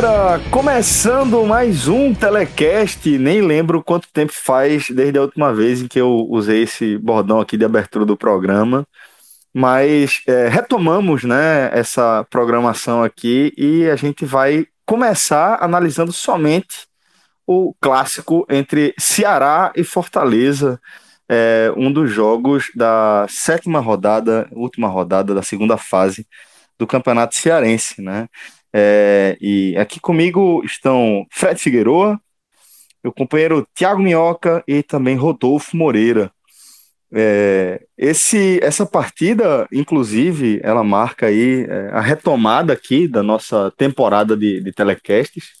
Galera, começando mais um telecast. Nem lembro quanto tempo faz desde a última vez em que eu usei esse bordão aqui de abertura do programa, mas é, retomamos, né, essa programação aqui e a gente vai começar analisando somente o clássico entre Ceará e Fortaleza, é, um dos jogos da sétima rodada, última rodada da segunda fase do Campeonato Cearense, né? É, e aqui comigo estão Fred Figueroa, meu companheiro Tiago Minhoca e também Rodolfo Moreira. É, esse, essa partida, inclusive, ela marca aí é, a retomada aqui da nossa temporada de, de telecasts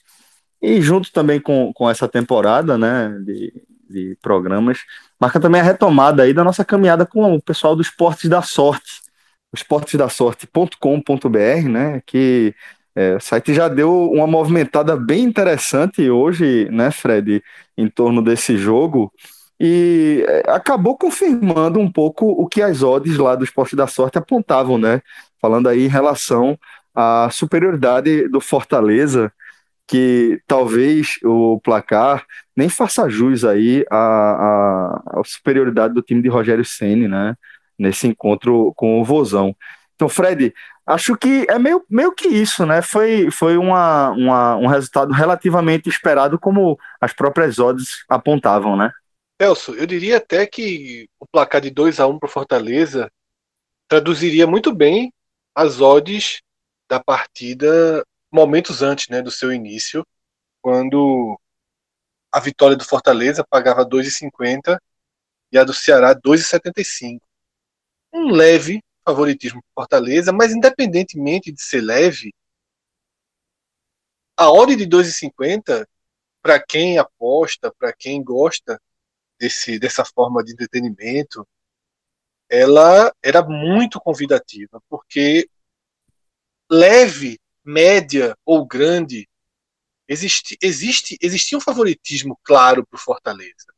e junto também com, com essa temporada, né, de, de programas, marca também a retomada aí da nossa caminhada com o pessoal do Esportes da Sorte, esportesdasorte.com.br, né, que é, o site já deu uma movimentada bem interessante hoje, né, Fred, em torno desse jogo, e é, acabou confirmando um pouco o que as odds lá do Esporte da Sorte apontavam, né? Falando aí em relação à superioridade do Fortaleza, que talvez o placar nem faça jus aí à, à, à superioridade do time de Rogério Ceni, né? Nesse encontro com o Vozão. Então, Fred, acho que é meio, meio que isso, né? Foi, foi uma, uma, um resultado relativamente esperado, como as próprias odds apontavam, né? Celso, eu diria até que o placar de 2 a 1 para Fortaleza traduziria muito bem as odds da partida momentos antes né, do seu início, quando a vitória do Fortaleza pagava 2,50 e a do Ceará 2,75. Um leve favoritismo para Fortaleza, mas independentemente de ser leve, a odd de 2,50 para quem aposta, para quem gosta desse, dessa forma de entretenimento, ela era muito convidativa, porque leve, média ou grande, existe, existe, existia um favoritismo claro para o Fortaleza.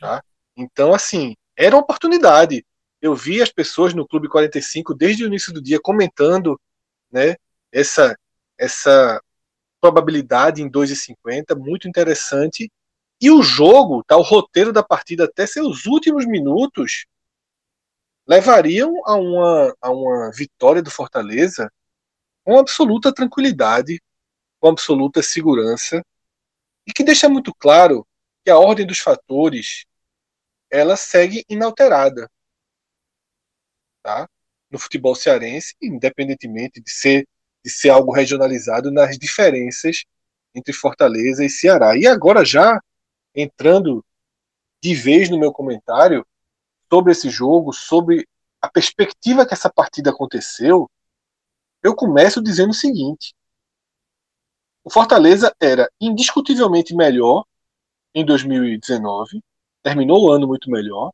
Tá? Então, assim, era uma oportunidade eu vi as pessoas no Clube 45 desde o início do dia comentando né, essa, essa probabilidade em 2,50, muito interessante. E o jogo, tá, o roteiro da partida até seus últimos minutos levariam a uma, a uma vitória do Fortaleza com absoluta tranquilidade, com absoluta segurança, e que deixa muito claro que a ordem dos fatores ela segue inalterada tá? no futebol cearense, independentemente de ser, de ser algo regionalizado nas diferenças entre Fortaleza e Ceará. E agora, já entrando de vez no meu comentário sobre esse jogo, sobre a perspectiva que essa partida aconteceu, eu começo dizendo o seguinte: o Fortaleza era indiscutivelmente melhor em 2019, terminou o ano muito melhor,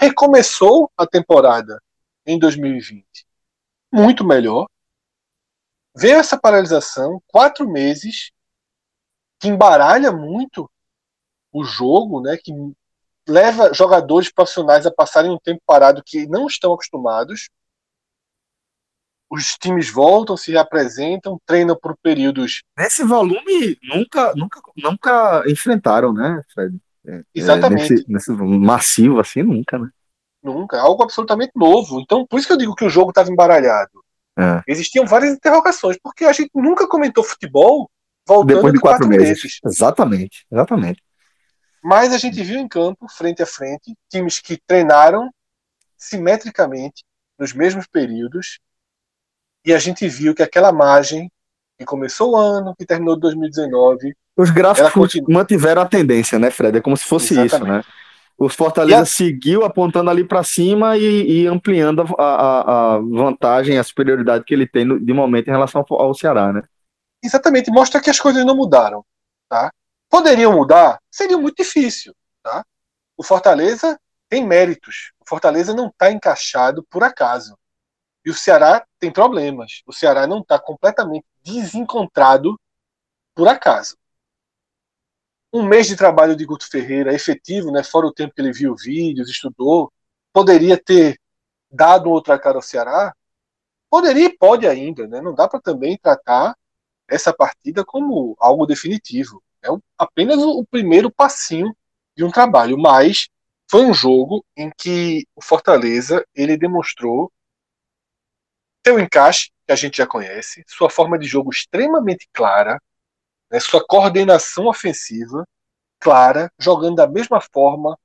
recomeçou a temporada em 2020 muito melhor. Veio essa paralisação, quatro meses, que embaralha muito o jogo, né, que leva jogadores profissionais a passarem um tempo parado que não estão acostumados. Os times voltam, se reapresentam, treinam por períodos. Nesse volume nunca, nunca, nunca enfrentaram, né, Fred? É, Exatamente. É, nesse, nesse massivo assim, nunca, né? Nunca. É algo absolutamente novo. Então, por isso que eu digo que o jogo estava embaralhado. É. Existiam várias interrogações, porque a gente nunca comentou futebol voltando Depois de quatro, quatro meses. meses. Exatamente, exatamente. Mas a gente viu em campo, frente a frente, times que treinaram simetricamente, nos mesmos períodos, e a gente viu que aquela margem que começou o ano, que terminou 2019. Os gráficos mantiveram a tendência, né, Fred? É como se fosse Exatamente. isso, né? O Fortaleza a... seguiu apontando ali para cima e, e ampliando a, a, a, vantagem, a superioridade que ele tem no, de momento em relação ao Ceará, né? Exatamente, mostra que as coisas não mudaram, tá? Poderiam mudar? Seria muito difícil, tá? O Fortaleza tem méritos. O Fortaleza não está encaixado por acaso. E o Ceará tem problemas. O Ceará não está completamente desencontrado por acaso. Um mês de trabalho de Guto Ferreira efetivo, né, fora o tempo que ele viu vídeos, estudou, poderia ter dado outra cara ao Ceará? Poderia e pode ainda. Né? Não dá para também tratar essa partida como algo definitivo. É apenas o primeiro passinho de um trabalho, mas foi um jogo em que o Fortaleza ele demonstrou seu encaixe, que a gente já conhece, sua forma de jogo extremamente clara, né, sua coordenação ofensiva clara, jogando da mesma forma,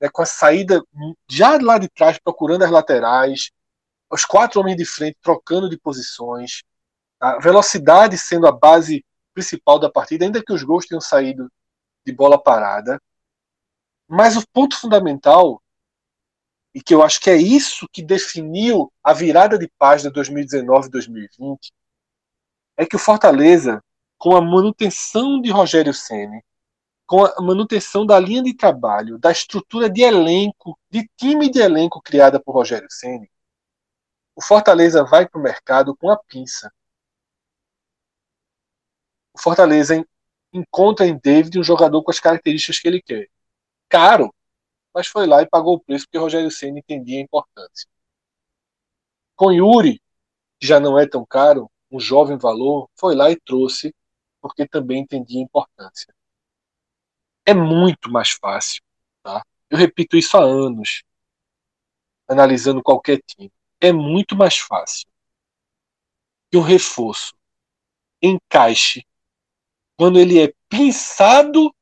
né, com a saída já lá de trás, procurando as laterais, os quatro homens de frente trocando de posições, a velocidade sendo a base principal da partida, ainda que os gols tenham saído de bola parada. Mas o ponto fundamental, e que eu acho que é isso que definiu a virada de página 2019-2020, é que o Fortaleza, com a manutenção de Rogério Ceni, com a manutenção da linha de trabalho, da estrutura de elenco, de time de elenco criada por Rogério Ceni, o Fortaleza vai para o mercado com a pinça. O Fortaleza encontra em David um jogador com as características que ele quer caro, mas foi lá e pagou o preço porque Rogério Senna entendia a importância. Com Yuri, que já não é tão caro, um jovem valor, foi lá e trouxe porque também entendia a importância. É muito mais fácil, tá? Eu repito isso há anos, analisando qualquer time. É muito mais fácil que um reforço encaixe quando ele é pensado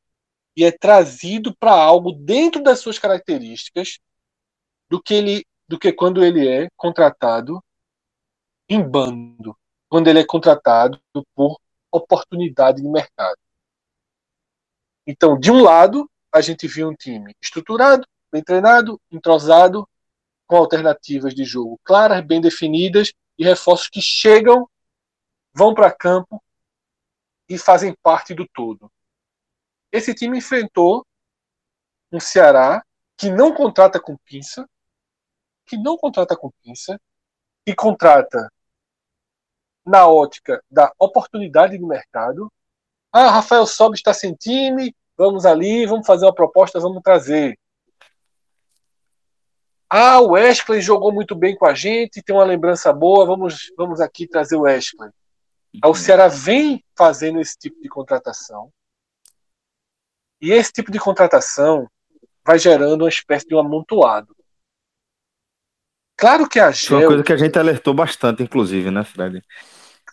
e é trazido para algo dentro das suas características do que ele do que quando ele é contratado em bando, quando ele é contratado por oportunidade de mercado. Então, de um lado, a gente viu um time estruturado, bem treinado, entrosado, com alternativas de jogo claras, bem definidas e reforços que chegam, vão para campo e fazem parte do todo. Esse time enfrentou um Ceará que não contrata com pinça, que não contrata com pinça, que contrata na ótica da oportunidade de mercado. Ah, Rafael Sobe está sem time, vamos ali, vamos fazer uma proposta, vamos trazer. Ah, o Wesley jogou muito bem com a gente, tem uma lembrança boa, vamos, vamos aqui trazer o Wesley. O Ceará vem fazendo esse tipo de contratação. E esse tipo de contratação vai gerando uma espécie de um amontoado. Claro que a GEL. Foi uma coisa que a gente alertou bastante, inclusive, né, Fred?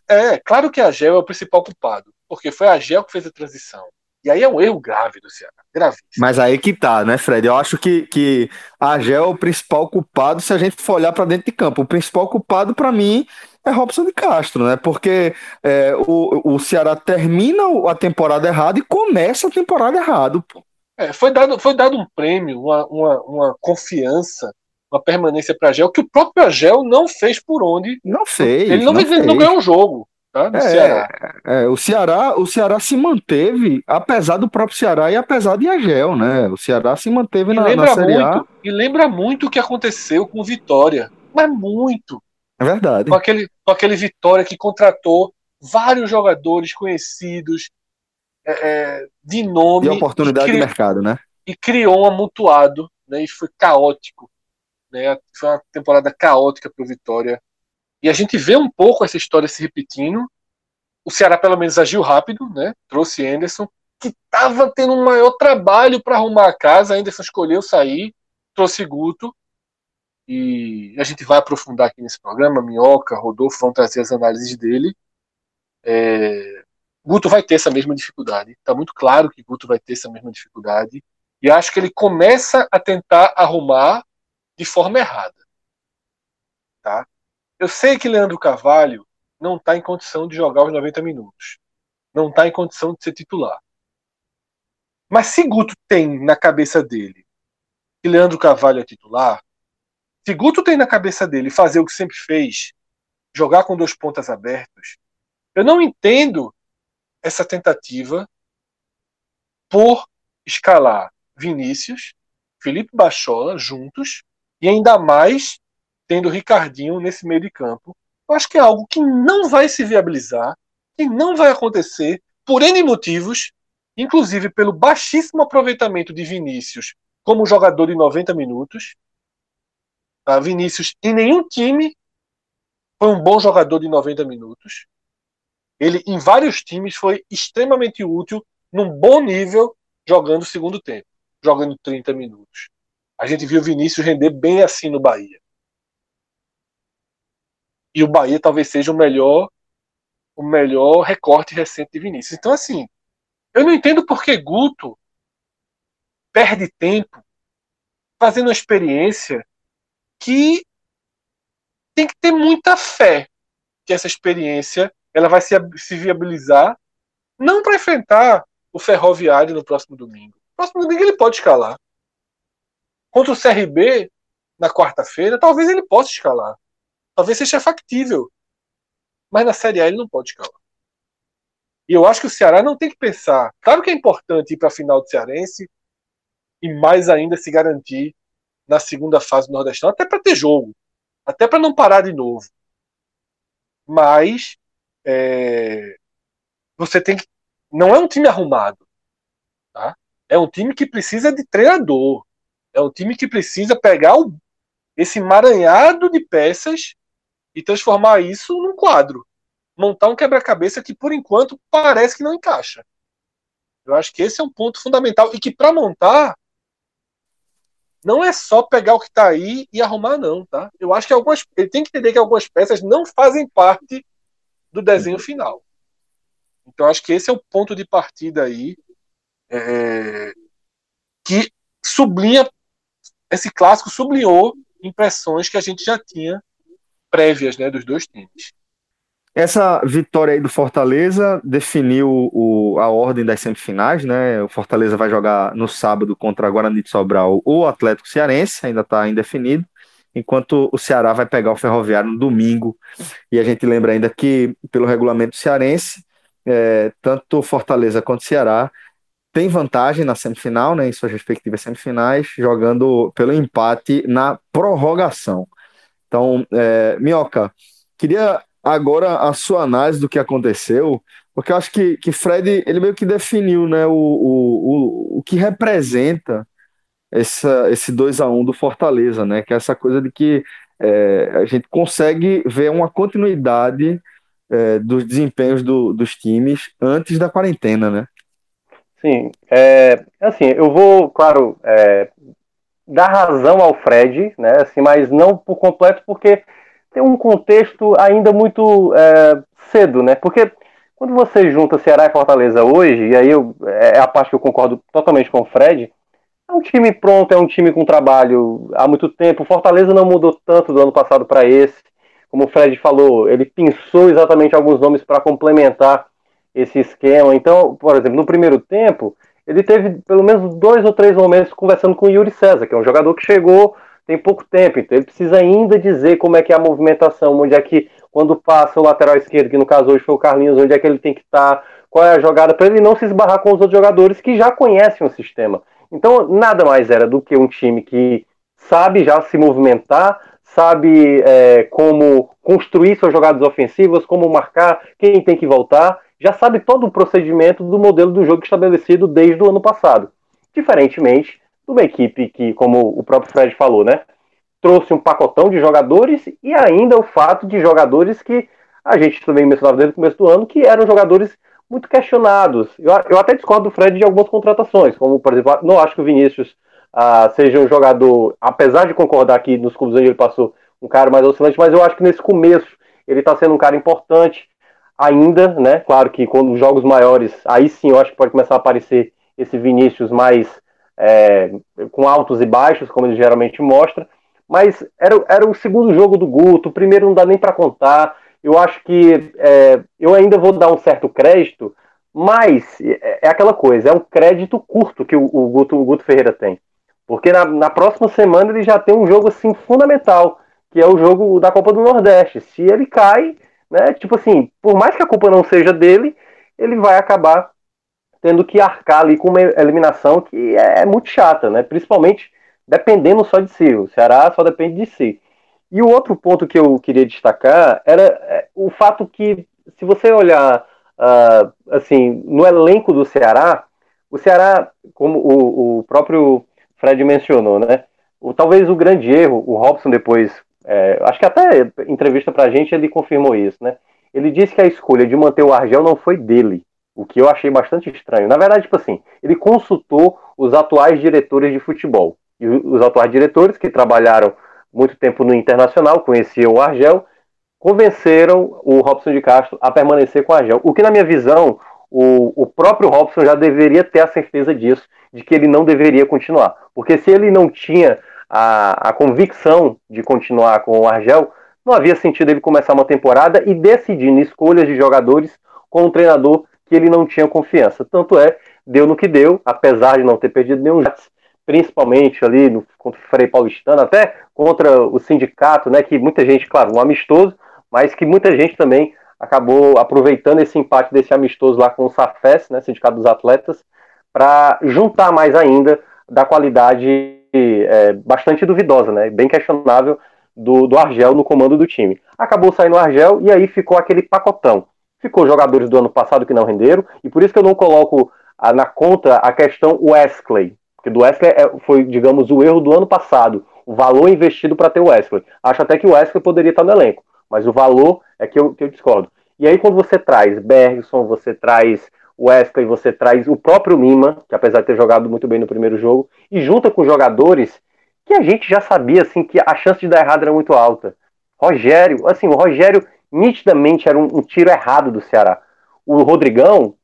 É, claro que a GEL é o principal culpado, porque foi a GEL que fez a transição. E aí é um erro grave do Ceará, gravíssimo. Mas aí que tá, né, Fred? Eu acho que, que a GEL é o principal culpado se a gente for olhar para dentro de campo. O principal culpado, para mim, é Robson de Castro, né? Porque é, o, o Ceará termina a temporada errada e começa a temporada errado. É, foi, dado, foi dado um prêmio, uma, uma, uma confiança, uma permanência para Gel que o próprio Agel não fez por onde. Não fez. Ele não, não, fez. não ganhou um jogo. Tá, é, Ceará. É, o Ceará o Ceará se manteve apesar do próprio Ceará e apesar de Agel, né? O Ceará se manteve na, na Série muito, A. E lembra muito o que aconteceu com o Vitória, mas muito. É verdade. Com aquele, com aquele Vitória que contratou vários jogadores conhecidos, é, é de nome. E oportunidade cri... de mercado, né? E criou um amontoado, né? E foi caótico. Né? Foi uma temporada caótica para o Vitória. E a gente vê um pouco essa história se repetindo. O Ceará, pelo menos, agiu rápido, né? Trouxe Anderson, que estava tendo um maior trabalho para arrumar a casa. Anderson escolheu sair, trouxe Guto e a gente vai aprofundar aqui nesse programa. Minhoca, Rodolfo vão trazer as análises dele. É... Guto vai ter essa mesma dificuldade. Está muito claro que Guto vai ter essa mesma dificuldade. E acho que ele começa a tentar arrumar de forma errada. Tá? Eu sei que Leandro Carvalho não está em condição de jogar os 90 minutos. Não está em condição de ser titular. Mas se Guto tem na cabeça dele que Leandro Carvalho é titular, se Guto tem na cabeça dele fazer o que sempre fez, jogar com dois pontas abertos, eu não entendo essa tentativa por escalar Vinícius, Felipe Bachola juntos e ainda mais tendo Ricardinho nesse meio de campo. Eu acho que é algo que não vai se viabilizar, que não vai acontecer por N motivos, inclusive pelo baixíssimo aproveitamento de Vinícius como jogador de 90 minutos Tá? Vinícius, em nenhum time, foi um bom jogador de 90 minutos. Ele, em vários times, foi extremamente útil, num bom nível, jogando segundo tempo, jogando 30 minutos. A gente viu o Vinícius render bem assim no Bahia. E o Bahia talvez seja o melhor o melhor recorte recente de Vinícius. Então, assim, eu não entendo por que Guto perde tempo fazendo uma experiência que tem que ter muita fé que essa experiência ela vai se, se viabilizar não para enfrentar o Ferroviário no próximo domingo. No próximo domingo ele pode escalar. Contra o CRB, na quarta-feira, talvez ele possa escalar. Talvez seja factível. Mas na Série A ele não pode escalar. E eu acho que o Ceará não tem que pensar. Claro que é importante ir para a final do Cearense e mais ainda se garantir na segunda fase do Nordestão, até para ter jogo, até para não parar de novo. Mas é, você tem que. Não é um time arrumado. Tá? É um time que precisa de treinador. É um time que precisa pegar o, esse emaranhado de peças e transformar isso num quadro. Montar um quebra-cabeça que, por enquanto, parece que não encaixa. Eu acho que esse é um ponto fundamental. E que, para montar, não é só pegar o que está aí e arrumar, não, tá? Eu acho que algumas. Ele tem que entender que algumas peças não fazem parte do desenho final. Então acho que esse é o ponto de partida aí é, que sublinha esse clássico sublinhou impressões que a gente já tinha prévias né, dos dois times. Essa vitória aí do Fortaleza definiu o, a ordem das semifinais, né? O Fortaleza vai jogar no sábado contra Guarani de Sobral ou o Atlético Cearense, ainda está indefinido, enquanto o Ceará vai pegar o Ferroviário no domingo. E a gente lembra ainda que, pelo regulamento cearense, é, tanto Fortaleza quanto Ceará tem vantagem na semifinal, né, em suas respectivas semifinais, jogando pelo empate na prorrogação. Então, é, Minhoca, queria agora a sua análise do que aconteceu, porque eu acho que, que Fred ele meio que definiu né, o, o, o, o que representa essa, esse 2 a 1 do Fortaleza, né? Que é essa coisa de que é, a gente consegue ver uma continuidade é, dos desempenhos do, dos times antes da quarentena, né? Sim, é, assim, eu vou, claro, é, dar razão ao Fred, né? Assim, mas não por completo, porque tem um contexto ainda muito é, cedo, né? Porque quando você junta Ceará e Fortaleza hoje, e aí eu, é a parte que eu concordo totalmente com o Fred, é um time pronto, é um time com trabalho há muito tempo. Fortaleza não mudou tanto do ano passado para esse. Como o Fred falou, ele pensou exatamente alguns nomes para complementar esse esquema. Então, por exemplo, no primeiro tempo, ele teve pelo menos dois ou três momentos conversando com o Yuri César, que é um jogador que chegou tem pouco tempo, então ele precisa ainda dizer como é que é a movimentação, onde é que, quando passa o lateral esquerdo, que no caso hoje foi o Carlinhos, onde é que ele tem que estar, qual é a jogada, para ele não se esbarrar com os outros jogadores que já conhecem o sistema. Então, nada mais era do que um time que sabe já se movimentar, sabe é, como construir suas jogadas ofensivas, como marcar, quem tem que voltar, já sabe todo o procedimento do modelo do jogo estabelecido desde o ano passado. Diferentemente de uma equipe que, como o próprio Fred falou, né, trouxe um pacotão de jogadores e ainda o fato de jogadores que a gente também mencionava desde o começo do ano, que eram jogadores muito questionados. Eu, eu até discordo do Fred de algumas contratações, como, por exemplo, não acho que o Vinícius ah, seja um jogador, apesar de concordar que nos clubes onde ele passou, um cara mais oscilante, mas eu acho que nesse começo ele está sendo um cara importante ainda, né? Claro que quando os jogos maiores, aí sim eu acho que pode começar a aparecer esse Vinícius mais é, com altos e baixos, como ele geralmente mostra, mas era, era o segundo jogo do Guto, o primeiro não dá nem para contar. Eu acho que é, eu ainda vou dar um certo crédito, mas é, é aquela coisa, é um crédito curto que o, o, Guto, o Guto Ferreira tem. Porque na, na próxima semana ele já tem um jogo assim fundamental, que é o jogo da Copa do Nordeste. Se ele cai, né, tipo assim, por mais que a culpa não seja dele, ele vai acabar tendo que arcar ali com uma eliminação que é, muito chata, né? Principalmente dependendo só de si. O Ceará só depende de si. E o outro ponto que eu queria destacar era é, o fato que, se você olhar uh, assim no elenco do Ceará, o Ceará, como o, o próprio Fred mencionou, né? O, talvez o grande erro, o Robson depois, é, acho que até entrevista pra gente ele confirmou isso, né? Ele disse que a escolha de manter o Argel não foi dele, o que eu achei bastante estranho. Na verdade, tipo assim, ele consultou os atuais diretores de futebol. E os atuais diretores, que trabalharam muito tempo no Internacional, conheciam o Argel, convenceram o Robson de Castro a permanecer com o Argel. O que, na minha visão, o, o próprio Robson já deveria ter a certeza disso, de que ele não deveria continuar. Porque se ele não tinha a, a convicção de continuar com o Argel, não havia sentido ele começar uma temporada e decidir escolhas de jogadores com um treinador que ele não tinha confiança. Tanto é, deu no que deu, apesar de não ter perdido nenhum Jets, principalmente ali no, contra o Frei Paulistano, até contra o sindicato, né, que muita gente, claro, um amistoso, mas que muita gente também acabou aproveitando esse empate desse amistoso lá com o SAFES, né, Sindicato dos Atletas, para juntar mais ainda da qualidade é, bastante duvidosa, né, bem questionável do, do Argel no comando do time. Acabou saindo o Argel e aí ficou aquele pacotão. Ficou jogadores do ano passado que não renderam, e por isso que eu não coloco a, na conta a questão Wesley, porque do Wesley é, foi, digamos, o erro do ano passado, o valor investido para ter o Wesley. Acho até que o Wesley poderia estar no elenco, mas o valor é que eu, que eu discordo. E aí, quando você traz Bergson, você traz Wesley, você traz o próprio Lima, que apesar de ter jogado muito bem no primeiro jogo, e junta com jogadores que a gente já sabia assim que a chance de dar errado era muito alta. Rogério, assim, o Rogério nitidamente era um, um tiro errado do Ceará. O Rodrigão,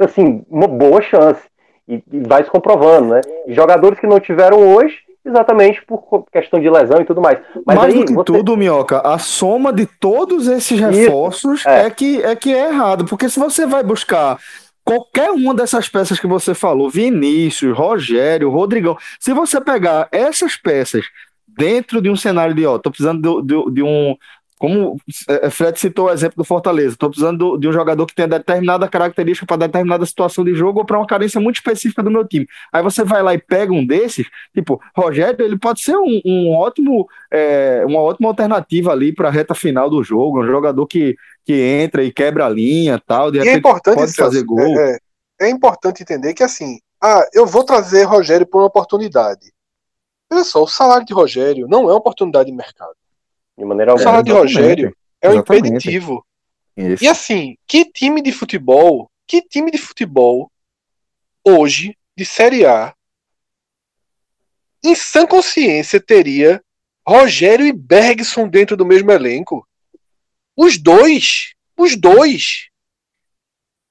assim, uma boa chance. E, e vai se comprovando, né? E jogadores que não tiveram hoje, exatamente por questão de lesão e tudo mais. Mas mais aí, do que você... tudo, Minhoca, a soma de todos esses reforços é. é. que, é que é errado. Porque se você vai buscar qualquer uma dessas peças que você falou, Vinícius, Rogério, Rodrigão, se você pegar essas peças dentro de um cenário de, ó, tô precisando de, de, de um, como é, é, Fred citou o exemplo do Fortaleza, estou precisando de um jogador que tenha determinada característica para determinada situação de jogo ou para uma carência muito específica do meu time. Aí você vai lá e pega um desses, tipo, Rogério, ele pode ser um, um ótimo, é, uma ótima alternativa ali para a reta final do jogo, um jogador que, que entra e quebra a linha tal, de e é importante, pode Celso, fazer gol. É, é, é, importante entender que assim, ah, eu vou trazer Rogério por uma oportunidade. Olha só, o salário de Rogério não é uma oportunidade de mercado. De maneira alguma. O salário de Rogério é um impeditivo. Isso. E assim, que time de futebol, que time de futebol hoje, de Série A, em sã consciência teria Rogério e Bergson dentro do mesmo elenco? Os dois, os dois.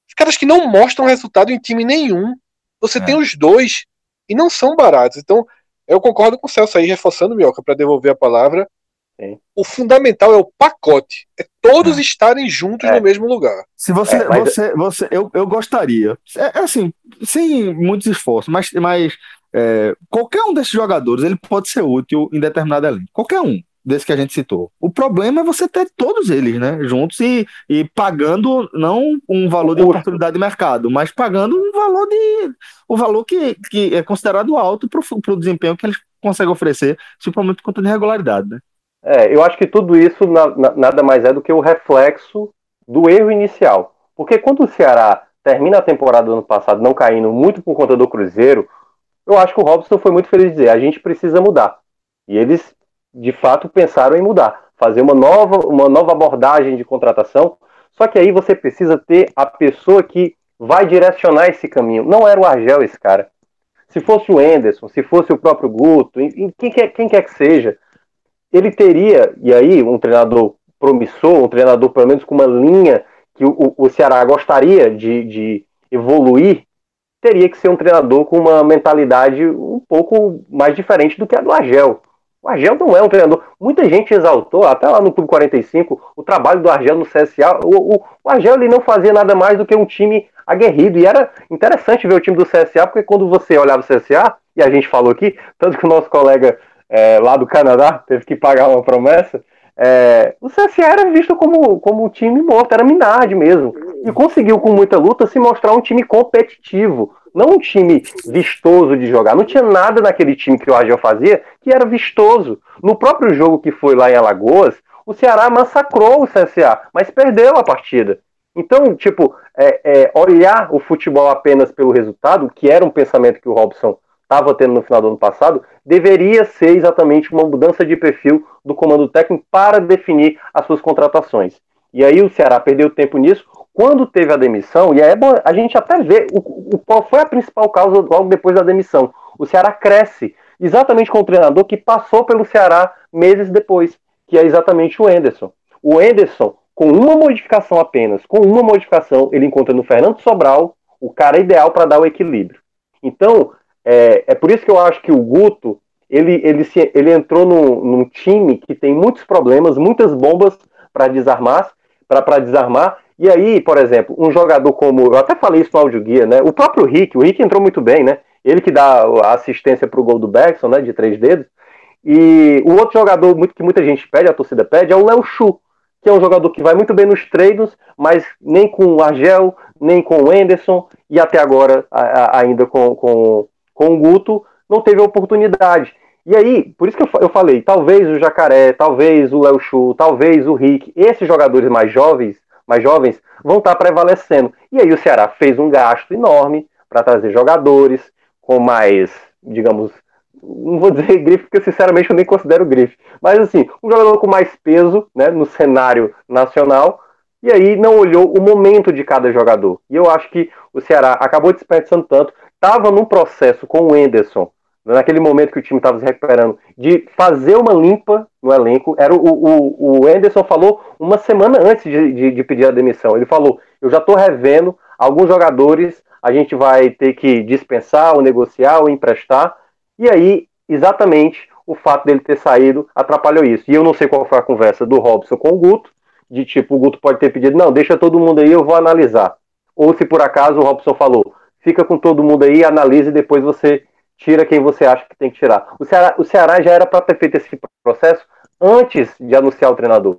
Os caras que não mostram resultado em time nenhum. Você é. tem os dois e não são baratos. Então, eu concordo com o Celso aí, reforçando, Mioca, para devolver a palavra. Sim. O fundamental é o pacote. É todos é. estarem juntos é. no mesmo lugar. Se você. É, mas... você, você eu, eu gostaria. É, é assim, sem muitos esforços, mas, mas é, qualquer um desses jogadores ele pode ser útil em determinado elenco. Qualquer um desse que a gente citou. O problema é você ter todos eles, né, juntos e, e pagando não um valor de oportunidade de mercado, mas pagando um valor de o valor que, que é considerado alto para o desempenho que eles conseguem oferecer, principalmente conta de regularidade, né? É, eu acho que tudo isso na, na, nada mais é do que o reflexo do erro inicial. Porque quando o Ceará termina a temporada do ano passado não caindo muito por conta do Cruzeiro, eu acho que o Robson foi muito feliz de dizer, a gente precisa mudar. E eles, de fato, pensaram em mudar, fazer uma nova, uma nova abordagem de contratação. Só que aí você precisa ter a pessoa que vai direcionar esse caminho. Não era o Argel esse cara. Se fosse o Enderson, se fosse o próprio Guto, quem quer, quem quer que seja, ele teria, e aí, um treinador promissor, um treinador pelo menos com uma linha que o, o Ceará gostaria de, de evoluir, teria que ser um treinador com uma mentalidade um pouco mais diferente do que a do Argel. O Argel não é um treinador. Muita gente exaltou, até lá no Clube 45, o trabalho do Argel no CSA. O, o, o Argel ele não fazia nada mais do que um time aguerrido. E era interessante ver o time do CSA, porque quando você olhava o CSA, e a gente falou aqui, tanto que o nosso colega é, lá do Canadá teve que pagar uma promessa, é, o CSA era visto como, como um time morto, era Minardi mesmo. E conseguiu, com muita luta, se mostrar um time competitivo, não um time vistoso de jogar. Não tinha nada naquele time que o Argel fazia que era vistoso. No próprio jogo que foi lá em Alagoas, o Ceará massacrou o CSA, mas perdeu a partida. Então, tipo, é, é, olhar o futebol apenas pelo resultado, que era um pensamento que o Robson estava tendo no final do ano passado, deveria ser exatamente uma mudança de perfil do comando técnico para definir as suas contratações. E aí o Ceará perdeu tempo nisso. Quando teve a demissão, e é bom a gente até vê o, o, qual foi a principal causa logo depois da demissão. O Ceará cresce exatamente com o treinador que passou pelo Ceará meses depois, que é exatamente o Enderson. O Enderson, com uma modificação apenas, com uma modificação, ele encontra no Fernando Sobral o cara ideal para dar o equilíbrio. Então, é, é por isso que eu acho que o Guto ele, ele, se, ele entrou num, num time que tem muitos problemas, muitas bombas para desarmar, para desarmar. E aí, por exemplo, um jogador como. Eu até falei isso no áudio guia, né? O próprio Rick, o Rick entrou muito bem, né? Ele que dá a assistência para o gol do Bergson, né? De três dedos. E o outro jogador muito, que muita gente pede, a torcida pede, é o Léo Chu, que é um jogador que vai muito bem nos treinos, mas nem com o Argel, nem com o Anderson, e até agora a, a, ainda com, com, com o Guto, não teve oportunidade. E aí, por isso que eu, falei, talvez o Jacaré, talvez o Léo Chu, talvez o Rick, esses jogadores mais jovens, mais jovens, vão estar prevalecendo. E aí o Ceará fez um gasto enorme para trazer jogadores com mais, digamos, não vou dizer grife, porque sinceramente eu nem considero grife, mas assim, um jogador com mais peso né, no cenário nacional, e aí não olhou o momento de cada jogador. E eu acho que o Ceará acabou desperdiçando tanto, estava num processo com o Enderson, naquele momento que o time estava se recuperando, de fazer uma limpa no elenco. Era o, o, o Anderson falou uma semana antes de, de, de pedir a demissão. Ele falou: Eu já estou revendo alguns jogadores, a gente vai ter que dispensar, ou negociar, ou emprestar. E aí, exatamente, o fato dele ter saído atrapalhou isso. E eu não sei qual foi a conversa do Robson com o Guto, de tipo, o Guto pode ter pedido: Não, deixa todo mundo aí, eu vou analisar. Ou se por acaso o Robson falou: Fica com todo mundo aí, analise e depois você tira quem você acha que tem que tirar. O Ceará, o Ceará já era para ter feito esse processo antes de anunciar o treinador.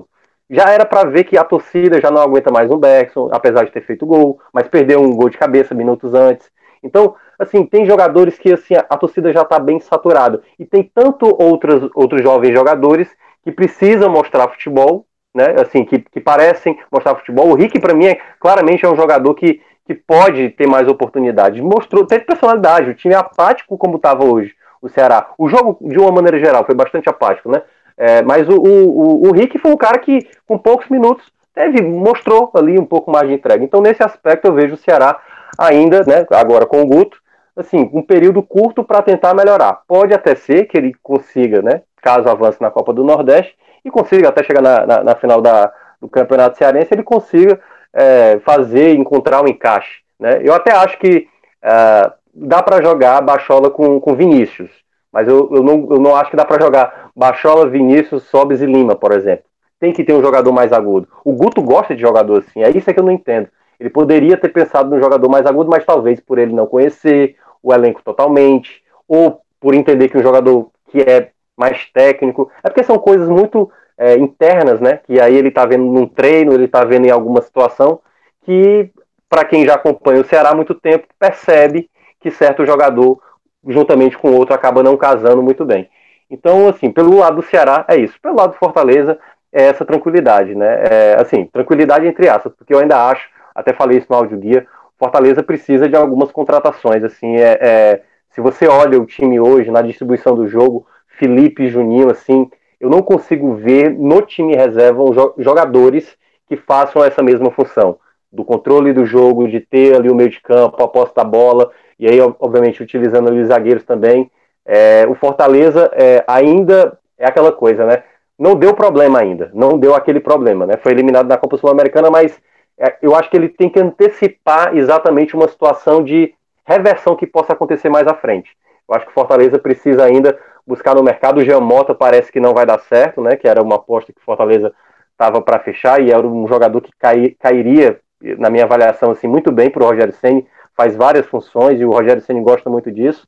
Já era para ver que a torcida já não aguenta mais um Beckson, apesar de ter feito gol, mas perdeu um gol de cabeça minutos antes. Então, assim, tem jogadores que assim, a torcida já está bem saturada. E tem tanto outros, outros jovens jogadores que precisam mostrar futebol, né? Assim, que, que parecem mostrar futebol. O Rick, para mim, é, claramente é um jogador que que pode ter mais oportunidades. Mostrou, teve personalidade, o time é apático como estava hoje, o Ceará. O jogo, de uma maneira geral, foi bastante apático, né? É, mas o, o, o Rick foi um cara que, com poucos minutos, teve, mostrou ali um pouco mais de entrega. Então, nesse aspecto, eu vejo o Ceará ainda, né, agora com o Guto, assim, um período curto para tentar melhorar. Pode até ser que ele consiga, né, caso avance na Copa do Nordeste, e consiga até chegar na, na, na final da, do Campeonato Cearense, ele consiga é, fazer, encontrar um encaixe. Né? Eu até acho que é, dá para jogar Bachola com, com Vinícius, mas eu, eu, não, eu não acho que dá para jogar Bachola, Vinícius, Sobes e Lima, por exemplo. Tem que ter um jogador mais agudo. O Guto gosta de jogador assim, é isso que eu não entendo. Ele poderia ter pensado no jogador mais agudo, mas talvez por ele não conhecer o elenco totalmente, ou por entender que um jogador que é mais técnico. É porque são coisas muito é, internas, né? Que aí ele está vendo num treino, ele está vendo em alguma situação que, para quem já acompanha o Ceará há muito tempo, percebe que certo jogador, juntamente com outro, acaba não casando muito bem. Então, assim, pelo lado do Ceará é isso. Pelo lado do Fortaleza é essa tranquilidade, né? É, assim, tranquilidade entre aspas, porque eu ainda acho, até falei isso no áudio guia, Fortaleza precisa de algumas contratações. Assim, é, é, se você olha o time hoje na distribuição do jogo, Felipe Juninho, assim, eu não consigo ver no time reserva jogadores que façam essa mesma função do controle do jogo, de ter ali o meio de campo, a posse da bola, e aí, obviamente, utilizando os zagueiros também. É, o Fortaleza é, ainda é aquela coisa, né? Não deu problema ainda, não deu aquele problema, né? Foi eliminado na Copa Sul-Americana, mas é, eu acho que ele tem que antecipar exatamente uma situação de reversão que possa acontecer mais à frente. Eu acho que o Fortaleza precisa ainda buscar no mercado. O Jean Mota parece que não vai dar certo, né? Que era uma aposta que o Fortaleza estava para fechar e era um jogador que cai, cairia, na minha avaliação, assim, muito bem para o Rogério Senni. Faz várias funções e o Rogério Senni gosta muito disso.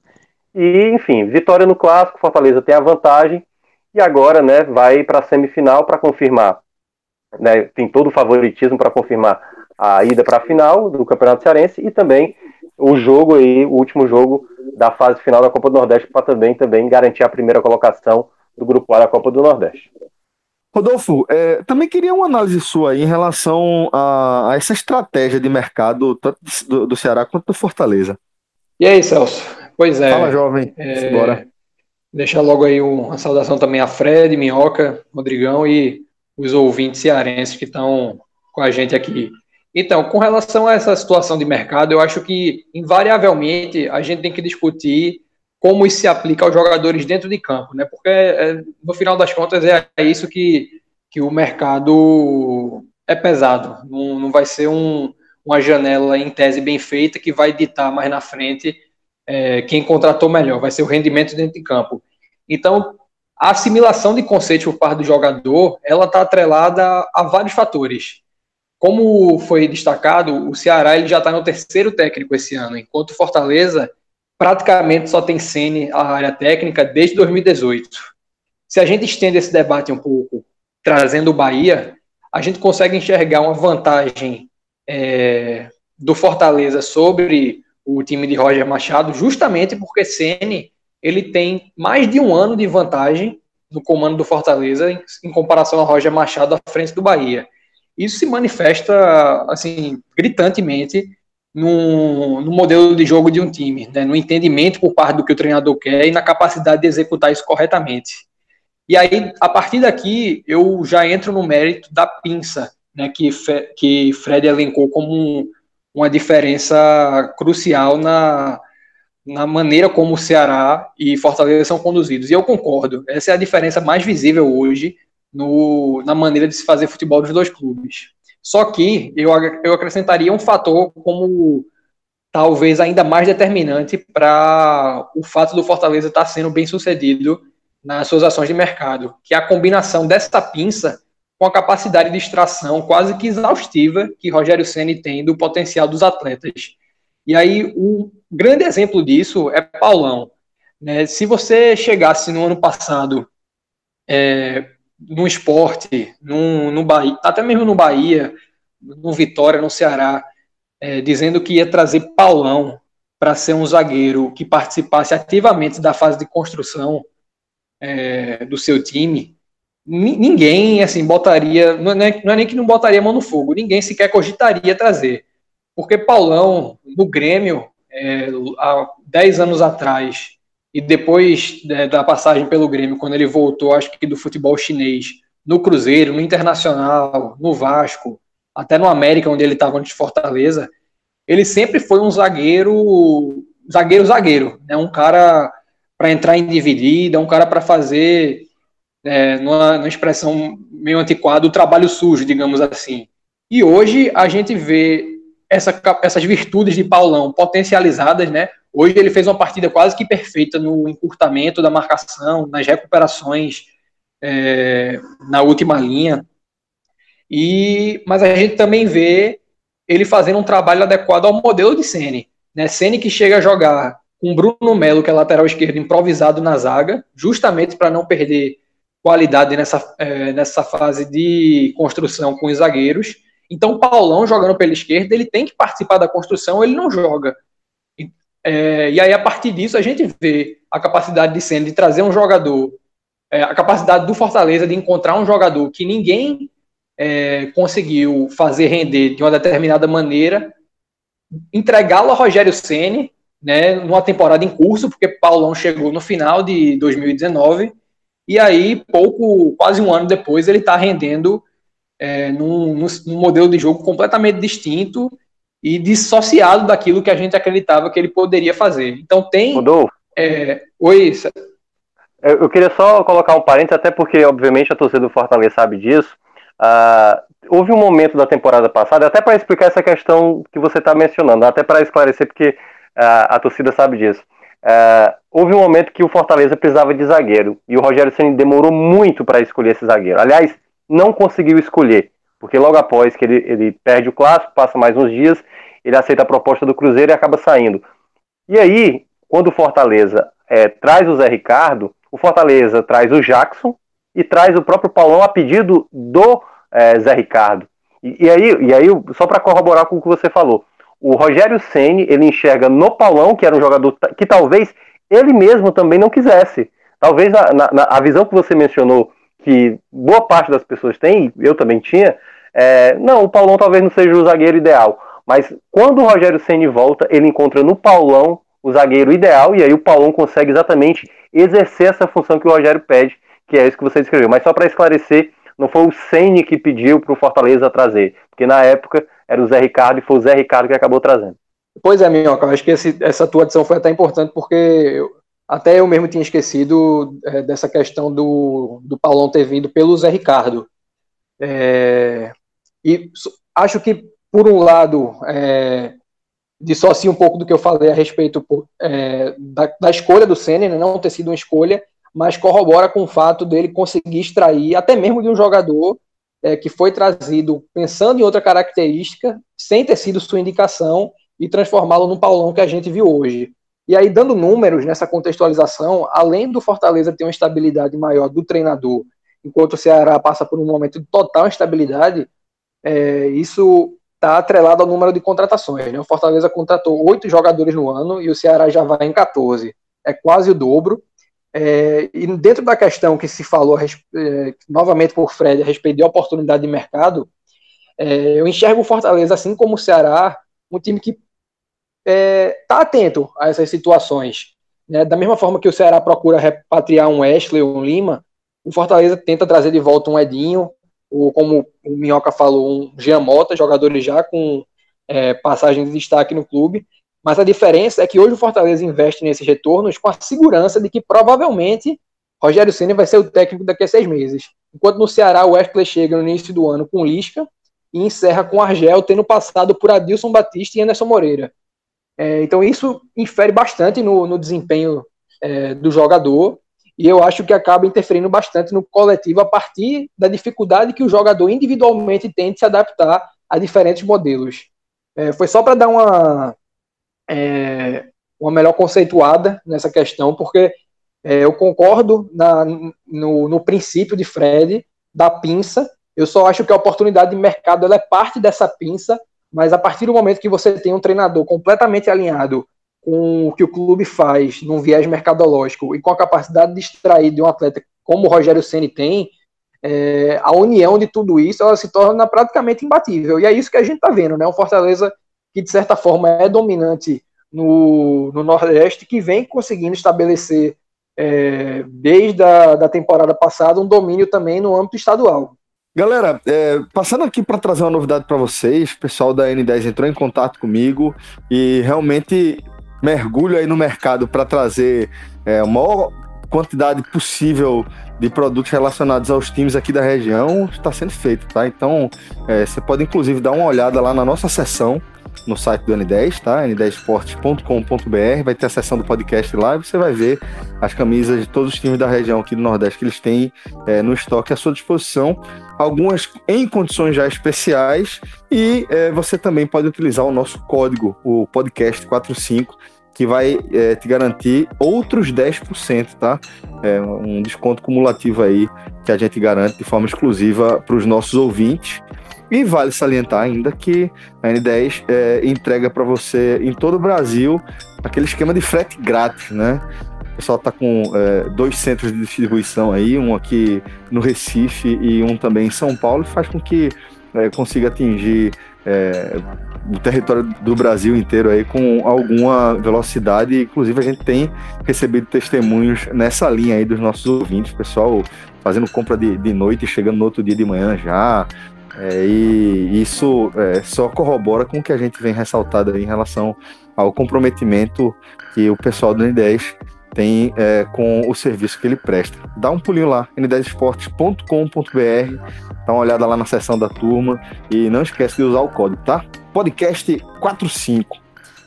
E, enfim, vitória no clássico, Fortaleza tem a vantagem e agora, né, vai para a semifinal para confirmar. Né, tem todo o favoritismo para confirmar a ida para a final do Campeonato Cearense e também o jogo aí, o último jogo da fase final da Copa do Nordeste para também, também garantir a primeira colocação do grupo A da Copa do Nordeste. Rodolfo, é, também queria uma análise sua aí em relação a, a essa estratégia de mercado tanto do, do, Ceará quanto do Fortaleza. E aí, Celso? Pois é. Fala, jovem. É, Bora. Deixar logo aí uma saudação também a Fred, Minhoca, Rodrigão e os ouvintes cearenses que estão com a gente aqui. Então, com relação a essa situação de mercado, eu acho que, invariavelmente, a gente tem que discutir como isso se aplica aos jogadores dentro de campo, né? Porque, é, no final das contas, é isso que, que o mercado é pesado. Não, não vai ser um, uma janela, em tese, bem feita que vai ditar mais na frente é, quem contratou melhor. Vai ser o rendimento dentro de campo. Então, a assimilação de conceitos por parte do jogador, ela está atrelada a vários fatores. Como foi destacado, o Ceará ele já está no terceiro técnico esse ano, enquanto o Fortaleza praticamente só tem Sene a área técnica desde 2018. Se a gente estende esse debate um pouco, trazendo o Bahia, a gente consegue enxergar uma vantagem é, do Fortaleza sobre o time de Roger Machado, justamente porque Sene ele tem mais de um ano de vantagem no comando do Fortaleza em, em comparação a Roger Machado à frente do Bahia. Isso se manifesta assim gritantemente no, no, modelo de jogo de um time, né, no entendimento por parte do que o treinador quer e na capacidade de executar isso corretamente. E aí, a partir daqui, eu já entro no mérito da pinça, né, que, que Fred elencou como um, uma diferença crucial na, na maneira como o Ceará e Fortaleza são conduzidos. E eu concordo, essa é a diferença mais visível hoje no, na maneira de se fazer futebol dos dois clubes. Só que eu, eu acrescentaria um fator como talvez ainda mais determinante para o fato do Fortaleza estar tá sendo bem sucedido nas suas ações de mercado, que é a combinação dessa pinça com a capacidade de extração quase que exaustiva que Rogério Ceni tem do potencial dos atletas. E aí, um grande exemplo disso é Paulão. Né? Se você chegasse no ano passado é, no esporte, no, no Bahia, até mesmo no Bahia, no Vitória, no Ceará, é, dizendo que ia trazer Paulão para ser um zagueiro que participasse ativamente da fase de construção é, do seu time, ninguém assim botaria, não é, não é nem que não botaria mão no fogo, ninguém sequer cogitaria trazer, porque Paulão no Grêmio é, há 10 anos atrás e depois né, da passagem pelo Grêmio, quando ele voltou, acho que do futebol chinês, no Cruzeiro, no Internacional, no Vasco, até no América, onde ele estava antes de Fortaleza, ele sempre foi um zagueiro, zagueiro, zagueiro, né? Um cara para entrar em dividida, um cara para fazer, é, numa, numa expressão meio antiquada, o trabalho sujo, digamos assim. E hoje a gente vê essa, essas virtudes de Paulão potencializadas, né? Hoje ele fez uma partida quase que perfeita no encurtamento da marcação, nas recuperações é, na última linha. E, mas a gente também vê ele fazendo um trabalho adequado ao modelo de Sene. Né? Sene que chega a jogar com Bruno Melo, que é lateral esquerdo, improvisado na zaga, justamente para não perder qualidade nessa, é, nessa fase de construção com os zagueiros. Então, Paulão jogando pela esquerda, ele tem que participar da construção, ele não joga. É, e aí, a partir disso, a gente vê a capacidade de Senna de trazer um jogador, é, a capacidade do Fortaleza de encontrar um jogador que ninguém é, conseguiu fazer render de uma determinada maneira, entregá-lo a Rogério Ceni, né, numa temporada em curso, porque Paulão chegou no final de 2019, e aí, pouco, quase um ano depois, ele está rendendo é, num, num modelo de jogo completamente distinto e dissociado daquilo que a gente acreditava que ele poderia fazer. Então tem. Rodolfo. É... Oi, eu queria só colocar um parênteses, até porque, obviamente, a torcida do Fortaleza sabe disso. Uh, houve um momento da temporada passada, até para explicar essa questão que você está mencionando, até para esclarecer, porque uh, a torcida sabe disso. Uh, houve um momento que o Fortaleza precisava de zagueiro e o Rogério Ceni demorou muito para escolher esse zagueiro. Aliás, não conseguiu escolher, porque logo após que ele, ele perde o clássico, passa mais uns dias, ele aceita a proposta do Cruzeiro e acaba saindo. E aí, quando o Fortaleza é, traz o Zé Ricardo, o Fortaleza traz o Jackson e traz o próprio Paulão a pedido do é, Zé Ricardo. E, e, aí, e aí, só para corroborar com o que você falou, o Rogério Ceni ele enxerga no Paulão, que era um jogador que talvez ele mesmo também não quisesse. Talvez na, a visão que você mencionou, que boa parte das pessoas tem, eu também tinha, é, não, o Paulão talvez não seja o zagueiro ideal. Mas quando o Rogério Ceni volta, ele encontra no Paulão o zagueiro ideal, e aí o Paulão consegue exatamente exercer essa função que o Rogério pede, que é isso que você descreveu. Mas só para esclarecer, não foi o Ceni que pediu para o Fortaleza trazer, porque na época era o Zé Ricardo e foi o Zé Ricardo que acabou trazendo. Pois é, Minhoca, acho que esse, essa tua adição foi até importante, porque eu, até eu mesmo tinha esquecido é, dessa questão do, do Paulão ter vindo pelo Zé Ricardo. É, e acho que, por um lado, é, dissocia um pouco do que eu falei a respeito é, da, da, escolha do Senna, né, não ter sido uma escolha, mas corrobora com o fato dele conseguir extrair até mesmo de um jogador é, que foi trazido pensando em outra característica, sem ter sido sua indicação, e transformá-lo no Paulão que a gente viu hoje. E aí, dando números nessa contextualização, além do Fortaleza ter uma estabilidade maior do treinador, enquanto o Ceará passa por um momento de total instabilidade, é, isso está atrelado ao número de contratações. Né? O Fortaleza contratou oito jogadores no ano e o Ceará já vai em 14. É quase o dobro. É, e dentro da questão que se falou é, novamente por Fred a respeito de oportunidade de mercado, é, eu enxergo o Fortaleza, assim como o Ceará, um time que está é, atento a essas situações. Né? Da mesma forma que o Ceará procura repatriar um Wesley ou um Lima, o Fortaleza tenta trazer de volta um Edinho, ou como o Minhoca falou, um Jean Mota, jogadores já com é, passagem de destaque no clube. Mas a diferença é que hoje o Fortaleza investe nesses retornos com a segurança de que provavelmente Rogério Senna vai ser o técnico daqui a seis meses. Enquanto no Ceará o Wesley chega no início do ano com Lisca e encerra com Argel, tendo passado por Adilson Batista e Anderson Moreira. É, então isso infere bastante no, no desempenho é, do jogador e eu acho que acaba interferindo bastante no coletivo a partir da dificuldade que o jogador individualmente tem de se adaptar a diferentes modelos. É, foi só para dar uma, é, uma melhor conceituada nessa questão, porque é, eu concordo na, no, no princípio de Fred da pinça, eu só acho que a oportunidade de mercado é parte dessa pinça mas a partir do momento que você tem um treinador completamente alinhado com o que o clube faz num viés mercadológico e com a capacidade de extrair de um atleta como o Rogério Ceni tem, é, a união de tudo isso ela se torna praticamente imbatível. E é isso que a gente está vendo, né? Um Fortaleza que de certa forma é dominante no, no Nordeste, que vem conseguindo estabelecer é, desde a da temporada passada um domínio também no âmbito estadual. Galera, é, passando aqui para trazer uma novidade para vocês, o pessoal da N10 entrou em contato comigo e realmente mergulho aí no mercado para trazer é, a maior quantidade possível de produtos relacionados aos times aqui da região está sendo feito, tá? Então, é, você pode inclusive dar uma olhada lá na nossa seção no site do N10, tá? n10esportes.com.br, vai ter a seção do podcast lá e você vai ver as camisas de todos os times da região aqui do Nordeste que eles têm é, no estoque à sua disposição, algumas em condições já especiais e é, você também pode utilizar o nosso código, o podcast 45, que vai é, te garantir outros 10%, tá? É um desconto cumulativo aí que a gente garante de forma exclusiva para os nossos ouvintes. E vale salientar ainda que a N10 é, entrega para você em todo o Brasil aquele esquema de frete grátis, né? O pessoal está com é, dois centros de distribuição aí, um aqui no Recife e um também em São Paulo, faz com que é, consiga atingir é, o território do Brasil inteiro aí com alguma velocidade. Inclusive, a gente tem recebido testemunhos nessa linha aí dos nossos ouvintes, pessoal fazendo compra de, de noite e chegando no outro dia de manhã já, é, e isso é, só corrobora com o que a gente vem ressaltado em relação ao comprometimento que o pessoal do N10 tem é, com o serviço que ele presta. Dá um pulinho lá, n10esportes.com.br, dá uma olhada lá na seção da turma e não esquece de usar o código, tá? Podcast 45.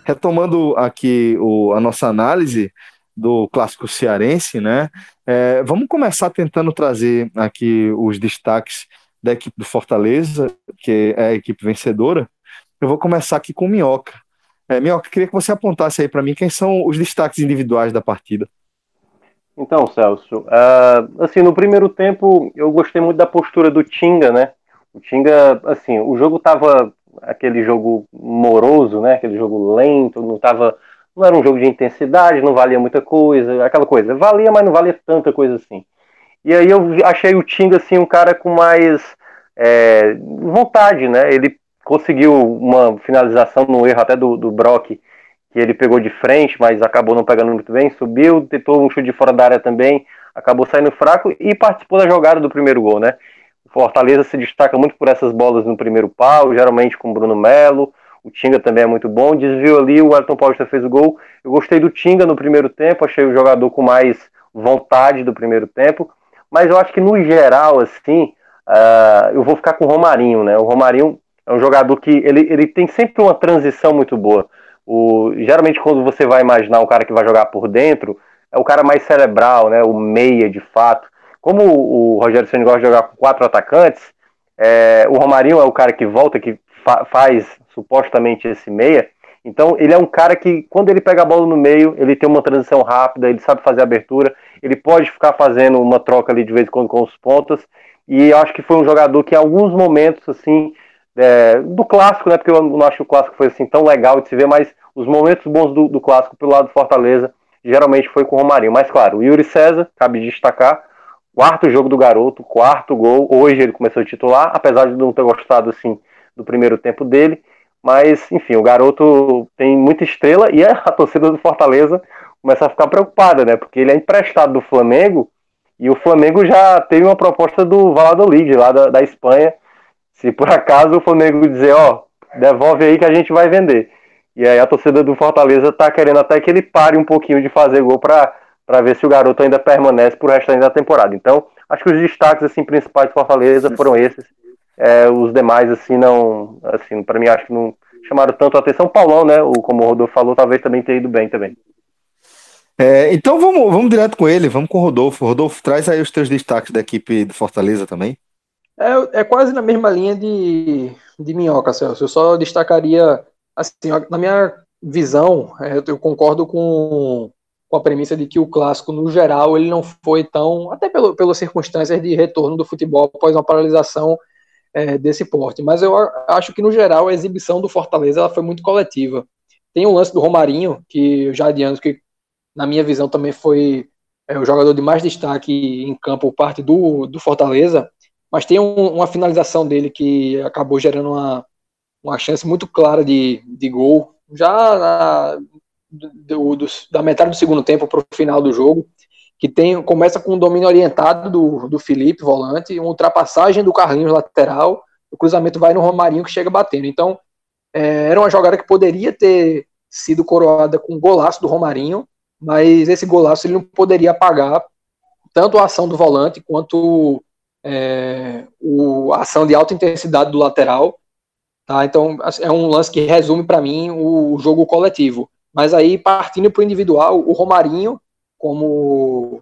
Retomando aqui o, a nossa análise, do clássico cearense, né? É, vamos começar tentando trazer aqui os destaques da equipe do Fortaleza, que é a equipe vencedora. Eu vou começar aqui com o Minhoca. É, Minhoca, queria que você apontasse aí para mim quem são os destaques individuais da partida. Então, Celso, uh, assim, no primeiro tempo eu gostei muito da postura do Tinga, né? O Tinga, assim, o jogo tava aquele jogo moroso, né? Aquele jogo lento, não tava, não era um jogo de intensidade, não valia muita coisa, aquela coisa, valia, mas não valia tanta coisa assim. E aí eu achei o Tinga assim um cara com mais é, vontade, né? Ele conseguiu uma finalização no erro até do, do Brock, que ele pegou de frente, mas acabou não pegando muito bem, subiu, tentou um chute de fora da área também, acabou saindo fraco e participou da jogada do primeiro gol, né? O Fortaleza se destaca muito por essas bolas no primeiro pau, geralmente com o Bruno Melo, o Tinga também é muito bom, desviou ali, o Elton Paulista fez o gol. Eu gostei do Tinga no primeiro tempo, achei o jogador com mais vontade do primeiro tempo, mas eu acho que no geral, assim, uh, eu vou ficar com o Romarinho, né? O Romarinho é um jogador que ele, ele tem sempre uma transição muito boa. O, geralmente, quando você vai imaginar um cara que vai jogar por dentro, é o cara mais cerebral, né? O meia, de fato. Como o, o Rogério Senna gosta de jogar com quatro atacantes, é, o Romarinho é o cara que volta, que fa faz supostamente esse meia. Então, ele é um cara que, quando ele pega a bola no meio, ele tem uma transição rápida, ele sabe fazer abertura, ele pode ficar fazendo uma troca ali de vez em quando com os pontas. E eu acho que foi um jogador que, em alguns momentos, assim, é, do clássico, né? Porque eu não acho que o clássico foi assim tão legal de se ver, mas os momentos bons do, do clássico pelo lado do Fortaleza geralmente foi com o Romarinho. Mas claro, o Yuri César, cabe destacar, quarto jogo do garoto, quarto gol. Hoje ele começou a titular, apesar de não ter gostado assim do primeiro tempo dele. Mas, enfim, o garoto tem muita estrela e a torcida do Fortaleza começa a ficar preocupada, né? Porque ele é emprestado do Flamengo e o Flamengo já teve uma proposta do Valladolid, lá da, da Espanha, se por acaso o Flamengo dizer, ó, devolve aí que a gente vai vender. E aí a torcida do Fortaleza tá querendo até que ele pare um pouquinho de fazer gol para ver se o garoto ainda permanece pro resto da temporada. Então, acho que os destaques assim principais do Fortaleza foram esses. É, os demais assim não, assim, para mim acho que não chamaram tanto a atenção. Paulão, né, o como o Rodolfo falou, talvez também tenha ido bem também. É, então vamos, vamos direto com ele, vamos com o Rodolfo. Rodolfo, traz aí os teus destaques da equipe do Fortaleza também. É, é quase na mesma linha de, de Minhoca, Celso. Eu só destacaria, assim, na minha visão, é, eu concordo com, com a premissa de que o clássico, no geral, ele não foi tão, até pelo, pelas circunstâncias de retorno do futebol após uma paralisação é, desse porte. Mas eu acho que, no geral, a exibição do Fortaleza ela foi muito coletiva. Tem um lance do Romarinho, que eu já adianto que, na minha visão, também foi é, o jogador de mais destaque em campo, parte do, do Fortaleza, mas tem um, uma finalização dele que acabou gerando uma, uma chance muito clara de, de gol, já na, do, do, da metade do segundo tempo para o final do jogo, que tem começa com um domínio orientado do, do Felipe, volante, uma ultrapassagem do Carlinhos lateral, o cruzamento vai no Romarinho que chega batendo. Então, é, era uma jogada que poderia ter sido coroada com um golaço do Romarinho, mas esse golaço ele não poderia apagar tanto a ação do volante quanto é, o, a ação de alta intensidade do lateral. Tá? Então, é um lance que resume para mim o, o, jogo coletivo. Mas aí, partindo para o individual, o Romarinho, como,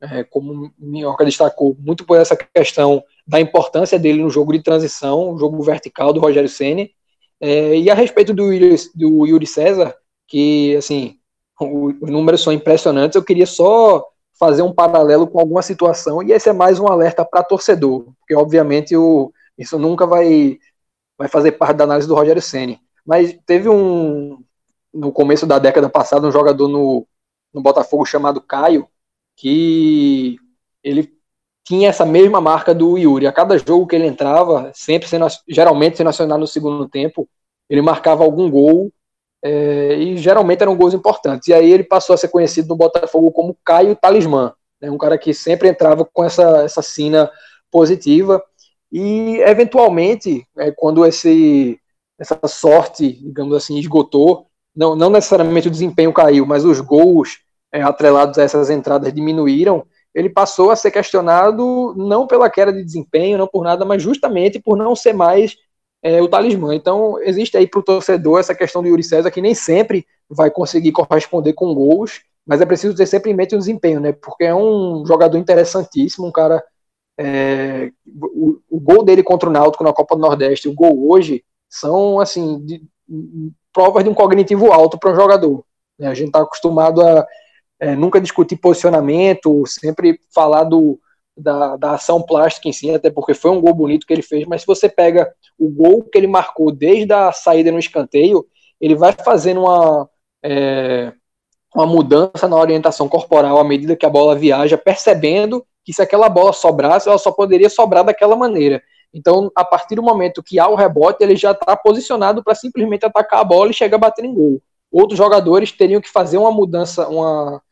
é, como Minhoca destacou, muito por essa questão da importância dele no jogo de transição, o jogo vertical do Rogério Ceni é, e a respeito do, do Yuri César, que, assim, os números são impressionantes, eu queria só fazer um paralelo com alguma situação, e esse é mais um alerta para torcedor, porque obviamente o, isso nunca vai, vai fazer parte da análise do Rogério Ceni. Mas teve um, no começo da década passada, um jogador no, no Botafogo chamado Caio, que ele tinha essa mesma marca do Yuri. A cada jogo que ele entrava, sempre sendo, geralmente sendo acionado no segundo tempo, ele marcava algum gol é, e geralmente eram gols importantes. E aí ele passou a ser conhecido no Botafogo como Caio Talismã, né, um cara que sempre entrava com essa, essa sina positiva. E eventualmente, é, quando esse, essa sorte, digamos assim, esgotou, não, não necessariamente o desempenho caiu, mas os gols é, atrelados a essas entradas diminuíram, ele passou a ser questionado não pela queda de desempenho, não por nada, mas justamente por não ser mais é, o talismã. Então, existe aí para o torcedor essa questão do Yuri César que nem sempre vai conseguir corresponder com gols, mas é preciso ter sempre em mente o desempenho, né? Porque é um jogador interessantíssimo, um cara. É, o, o, gol dele contra o Náutico na Copa do Nordeste, o gol hoje, são assim de, provas de um cognitivo alto para um jogador. Né? A gente está acostumado a é, nunca discutir posicionamento, sempre falar do, da, da ação plástica em si, até porque foi um gol bonito que ele fez, mas se você pega o gol que ele marcou desde a saída no escanteio, ele vai fazendo uma, é, uma mudança na orientação corporal à medida que a bola viaja, percebendo que se aquela bola sobrasse, ela só poderia sobrar daquela maneira. Então, a partir do momento que há o rebote, ele já está posicionado para simplesmente atacar a bola e chegar a bater em gol. Outros jogadores teriam que fazer uma mudança, uma,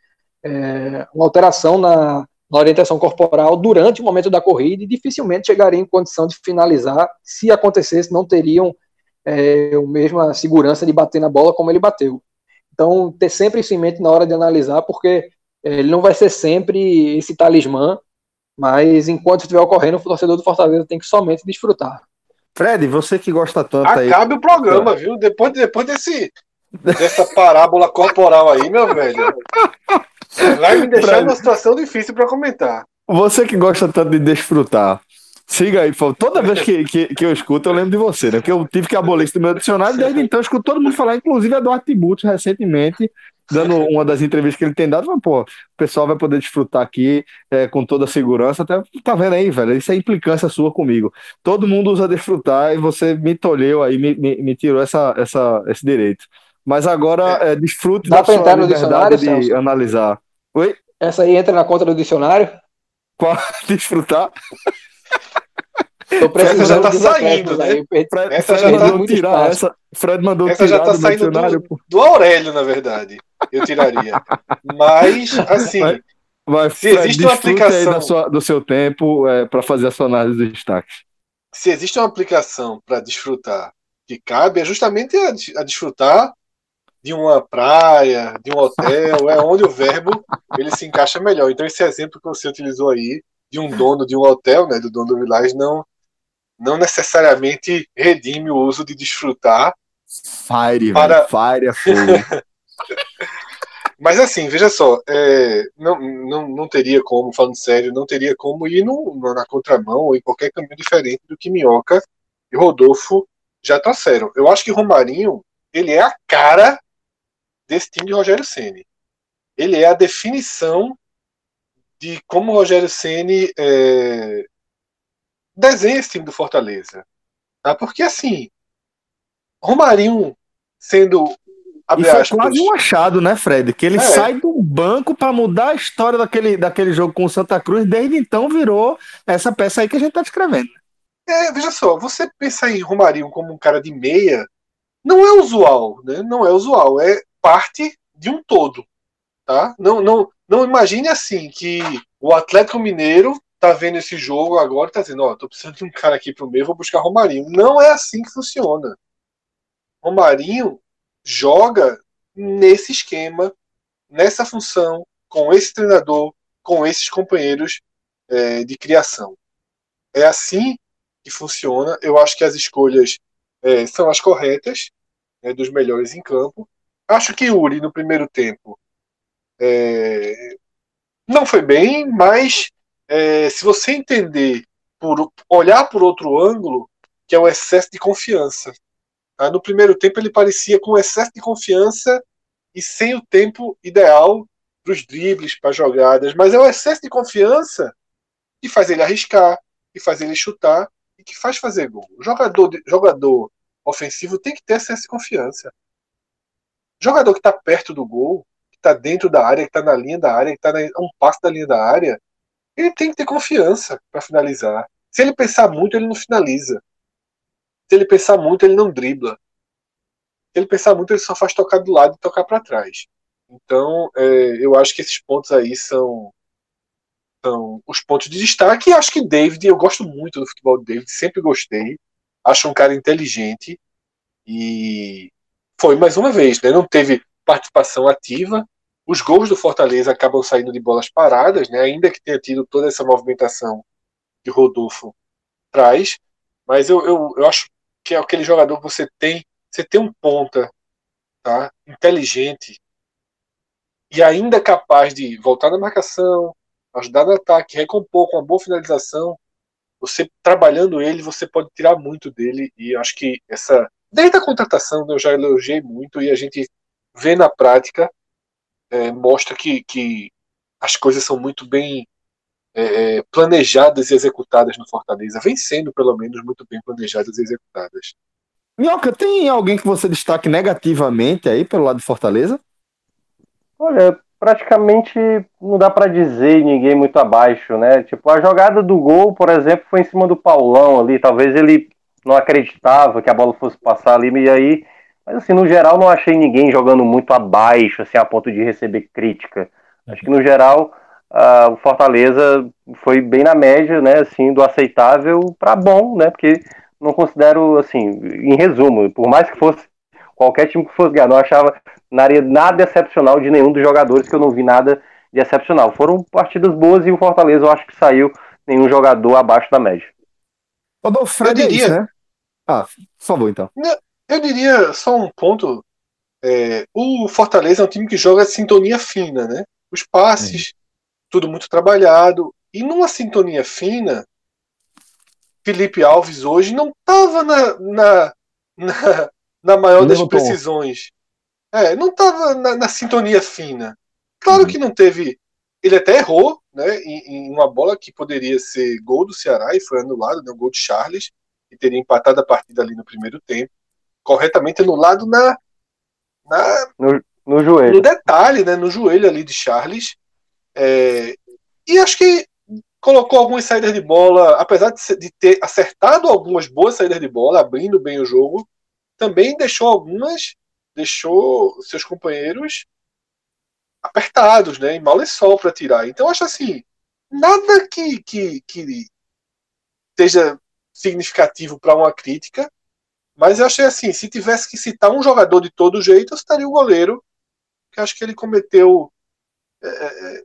é, uma alteração na, na orientação corporal durante o momento da corrida e dificilmente chegariam em condição de finalizar. Se acontecesse, não teriam é, a mesma segurança de bater na bola como ele bateu. Então, ter sempre isso em mente na hora de analisar, porque é, ele não vai ser sempre esse talismã, mas enquanto estiver ocorrendo, o torcedor do Fortaleza tem que somente desfrutar. Fred, você que gosta tanto Acabe aí. Acabe o programa, viu? Depois, depois desse, dessa parábola corporal aí, meu velho. Vai me deixar numa situação difícil para comentar. Você que gosta tanto de desfrutar. Siga aí, Toda vez que, que, que, eu escuto, eu lembro de você, né? Porque eu tive que abolir isso do meu dicionário, desde então eu escuto todo mundo falar, inclusive Eduardo Tiburcio, recentemente, dando uma das entrevistas que ele tem dado, mas, pô, o pessoal vai poder desfrutar aqui é, com toda a segurança. Até tá vendo aí, velho? Isso é implicância sua comigo. Todo mundo usa desfrutar e você me tolheu aí, me, me, me tirou essa, essa, esse direito. Mas agora é, desfrute Dá da sua liberdade de Celso? analisar. Oi? Essa aí entra na conta do dicionário? Qual? Desfrutar? Tô precisando essa já tá saindo, né? Fred, essa Fred já tá tirar essa. Fred mandou essa tirar já tá saindo do, do, Aurélio, na verdade. Eu tiraria. Mas, assim. Vai, vai, se Fred, existe uma aplicação. Sua, do seu tempo é, para fazer a sua análise dos destaques. Se existe uma aplicação para desfrutar que cabe, é justamente a, a desfrutar de uma praia, de um hotel, é onde o verbo ele se encaixa melhor. Então esse exemplo que você utilizou aí de um dono de um hotel, né, do dono do Village, não não necessariamente redime o uso de desfrutar. Fire, para... fire é fogo. Mas assim, veja só, é, não, não, não teria como, falando sério, não teria como ir no, na contramão ou em qualquer caminho diferente do que Minhoca e Rodolfo já trouxeram. Eu acho que Romarinho, ele é a cara desse time de Rogério Ceni. Ele é a definição de como o Rogério Ceni é, desenha esse time do Fortaleza. Tá? Porque assim, Romarinho sendo e foi aspas, quase um achado, né, Fred? Que ele é. sai do banco para mudar a história daquele, daquele jogo com o Santa Cruz, desde então virou essa peça aí que a gente tá descrevendo. É, veja só, você pensar em Romarinho como um cara de meia, não é usual, né? Não é usual, é parte de um todo, tá? Não, não, não imagine assim que o Atlético Mineiro tá vendo esse jogo agora e tá dizendo, ó, oh, tô precisando de um cara aqui pro meio, vou buscar Romarinho. Não é assim que funciona. Romarinho joga nesse esquema, nessa função, com esse treinador, com esses companheiros é, de criação. É assim que funciona. Eu acho que as escolhas é, são as corretas, né, dos melhores em campo. Acho que Uri, no primeiro tempo, é, não foi bem, mas é, se você entender, por olhar por outro ângulo, que é o excesso de confiança. Tá? No primeiro tempo ele parecia com excesso de confiança e sem o tempo ideal para os dribles, para jogadas, mas é o excesso de confiança que faz ele arriscar, que faz ele chutar e que faz fazer gol. O jogador, jogador ofensivo tem que ter excesso de confiança. Jogador que está perto do gol, que está dentro da área, que está na linha da área, que está a um passo da linha da área, ele tem que ter confiança para finalizar. Se ele pensar muito, ele não finaliza. Se ele pensar muito, ele não dribla. Se ele pensar muito, ele só faz tocar do lado e tocar para trás. Então, é, eu acho que esses pontos aí são, são os pontos de destaque. E acho que David, eu gosto muito do futebol do David, sempre gostei. Acho um cara inteligente. E foi mais uma vez, né? Não teve participação ativa, os gols do Fortaleza acabam saindo de bolas paradas, né? ainda que tenha tido toda essa movimentação que Rodolfo traz. Mas eu, eu, eu acho que é aquele jogador que você tem, você tem um ponta tá? inteligente e ainda capaz de voltar na marcação, ajudar no ataque, recompor com uma boa finalização, você trabalhando ele, você pode tirar muito dele. E acho que essa. Desde a contratação eu já elogiei muito e a gente vê na prática, é, mostra que, que as coisas são muito bem é, é planejadas e executadas no Fortaleza. Vem sendo, pelo menos, muito bem planejadas e executadas. Minhoca, tem alguém que você destaque negativamente aí pelo lado de Fortaleza? Olha, praticamente não dá para dizer ninguém muito abaixo, né? Tipo, a jogada do gol, por exemplo, foi em cima do Paulão ali. Talvez ele não acreditava que a bola fosse passar ali, e aí. Mas assim, no geral, não achei ninguém jogando muito abaixo, assim, a ponto de receber crítica. Acho que no geral uh, o Fortaleza foi bem na média, né? Assim, do aceitável para bom, né? Porque não considero, assim, em resumo, por mais que fosse qualquer time que fosse ganhar, não achava nada excepcional de nenhum dos jogadores, que eu não vi nada de excepcional. Foram partidas boas e o Fortaleza eu acho que saiu nenhum jogador abaixo da média. Rodolfo, Fred eu diria, é isso, né? Ah, por favor, então. Eu diria só um ponto. É, o Fortaleza é um time que joga sintonia fina, né? Os passes, tudo muito trabalhado. E numa sintonia fina, Felipe Alves hoje não estava na, na, na, na maior das precisões. É, não estava na, na, sintonia fina. Claro uhum. que não teve. Ele até errou, né? Em, em, uma bola que poderia ser gol do Ceará e foi anulado, né? O gol de Charles, teria empatado a partida ali no primeiro tempo. Corretamente anulado na. na no, no joelho. No detalhe, né? No joelho ali de Charles. É, e acho que colocou algumas saídas de bola, apesar de, de ter acertado algumas boas saídas de bola, abrindo bem o jogo, também deixou algumas, deixou seus companheiros apertados, né, em mal e sol para tirar. Então acho assim, nada que, que, que seja significativo para uma crítica, mas eu achei assim, se tivesse que citar um jogador de todo jeito, eu citaria o goleiro, que acho que ele cometeu é, é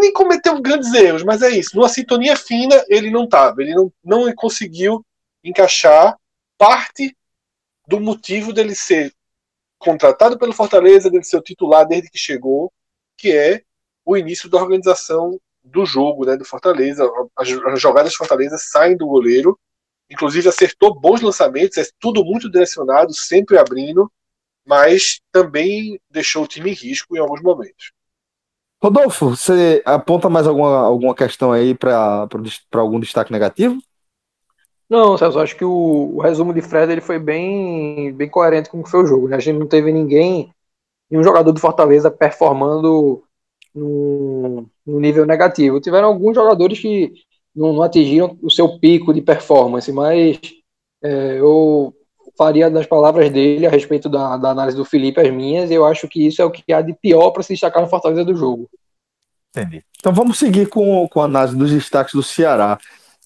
nem cometeu grandes erros, mas é isso. Numa sintonia fina, ele não estava. Ele não, não conseguiu encaixar parte do motivo dele ser contratado pelo Fortaleza, dele ser o titular desde que chegou, que é o início da organização do jogo né, do Fortaleza. As, as jogadas do Fortaleza saem do goleiro, inclusive acertou bons lançamentos, é tudo muito direcionado, sempre abrindo, mas também deixou o time em risco em alguns momentos. Rodolfo, você aponta mais alguma, alguma questão aí para algum destaque negativo? Não, Celso, acho que o, o, resumo de Fred ele foi bem, bem coerente com o que foi o jogo. Né? A gente não teve ninguém, nenhum jogador do Fortaleza performando no, no nível negativo. Tiveram alguns jogadores que não, não atingiram o seu pico de performance, mas é, eu faria das palavras dele a respeito da, da análise do Felipe as minhas, e eu acho que isso é o que há de pior para se destacar no Fortaleza do jogo. Entendi. Então vamos seguir com, com a análise dos destaques do Ceará.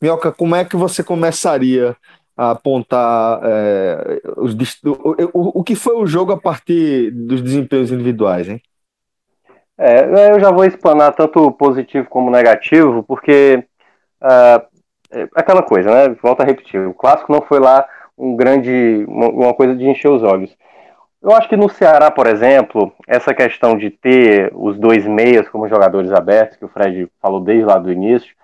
Mioca, como é que você começaria a apontar é, os, o, o, o que foi o jogo a partir dos desempenhos individuais, hein? É, eu já vou explanar tanto positivo como negativo, porque uh, aquela coisa, né? Volto a repetir, o clássico não foi lá um grande, uma, uma coisa de encher os olhos. Eu acho que no Ceará, por exemplo, essa questão de ter os dois meias como jogadores abertos, que o Fred falou desde lá do início,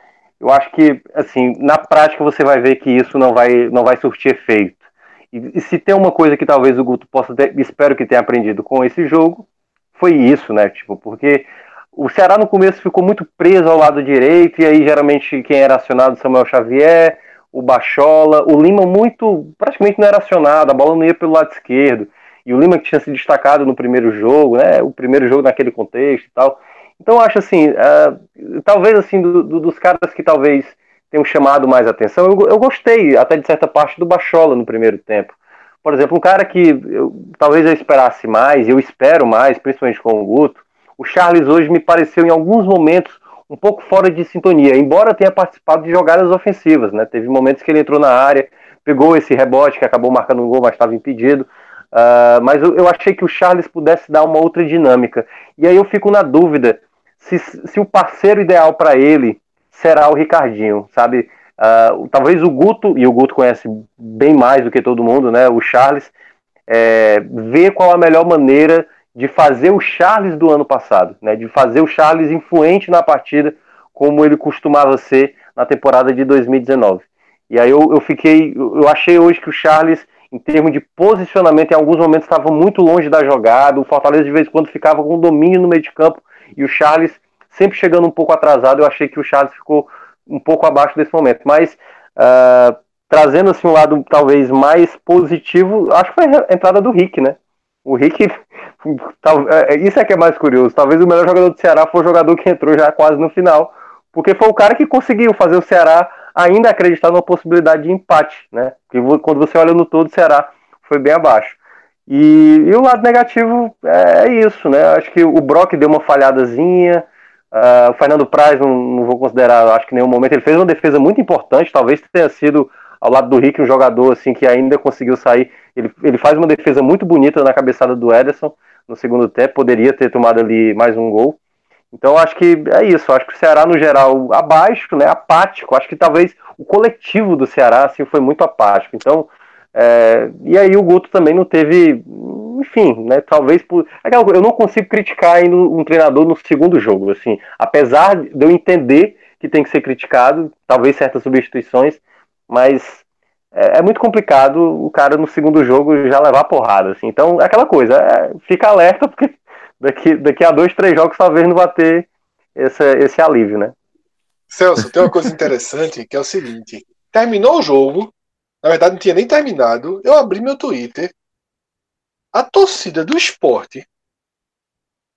eu acho que, assim, na prática você vai ver que isso não vai, não vai surtir efeito. E, e se tem uma coisa que talvez o Guto possa ter, espero que tenha aprendido com esse jogo, foi isso, né? Tipo, porque o Ceará no começo ficou muito preso ao lado direito, e aí geralmente quem era acionado Samuel Xavier, o Bachola, o Lima muito, praticamente não era acionado, a bola não ia pelo lado esquerdo. E o Lima que tinha se destacado no primeiro jogo, né? O primeiro jogo naquele contexto e tal. Então acho assim, uh, talvez assim, do, do, dos caras que talvez tenham chamado mais atenção, eu, eu, gostei até de certa parte do Bachola no primeiro tempo. Por exemplo, um cara que eu, talvez eu esperasse mais, eu espero mais, principalmente com o Guto, o Charles hoje me pareceu em alguns momentos um pouco fora de sintonia, embora tenha participado de jogadas ofensivas, né? Teve momentos que ele entrou na área, pegou esse rebote que acabou marcando um gol, mas estava impedido. Uh, mas eu, eu, achei que o Charles pudesse dar uma outra dinâmica. E aí eu fico na dúvida se, se o parceiro ideal para ele será o Ricardinho, sabe? Uh, talvez o Guto, e o Guto conhece bem mais do que todo mundo, né? O Charles, é, ver qual a melhor maneira de fazer o Charles do ano passado, né? De fazer o Charles influente na partida, como ele costumava ser na temporada de 2019. E aí eu, eu fiquei, eu achei hoje que o Charles, em termos de posicionamento, em alguns momentos estava muito longe da jogada. O Fortaleza de vez em quando ficava com domínio no meio de campo e o Charles sempre chegando um pouco atrasado. Eu achei que o Charles ficou um pouco abaixo desse momento, mas uh, trazendo assim um lado talvez mais positivo, acho que foi a entrada do Rick, né? O Rick, isso é que é mais curioso. Talvez o melhor jogador do Ceará foi o jogador que entrou já quase no final, porque foi o cara que conseguiu fazer o Ceará ainda acreditar numa possibilidade de empate, né? Porque quando você olha no todo, o Ceará foi bem abaixo. E, e o lado negativo é, é isso, né? Acho que o Brock deu uma falhadazinha, uh, o Fernando Praz não, não, vou considerar, acho que nenhum momento ele fez uma defesa muito importante, talvez tenha sido ao lado do Rick um jogador assim que ainda conseguiu sair. Ele, ele faz uma defesa muito bonita na cabeçada do Ederson no segundo tempo, poderia ter tomado ali mais um gol. Então acho que é isso, acho que o Ceará no geral abaixo, né, apático, acho que talvez o coletivo do Ceará assim foi muito apático. Então, é, e aí o Guto também não teve, enfim, né, talvez por é eu não consigo criticar ainda um treinador no segundo jogo, assim, apesar de eu entender que tem que ser criticado, talvez certas substituições, mas é, é muito complicado o cara no segundo jogo já levar porrada, assim. Então, é aquela coisa, é, fica alerta porque daqui, daqui a dois, três jogos talvez não vai ter esse, esse alívio, né? Celso, tem uma coisa interessante que é o seguinte: terminou o jogo, na verdade não tinha nem terminado, eu abri meu Twitter, a torcida do esporte,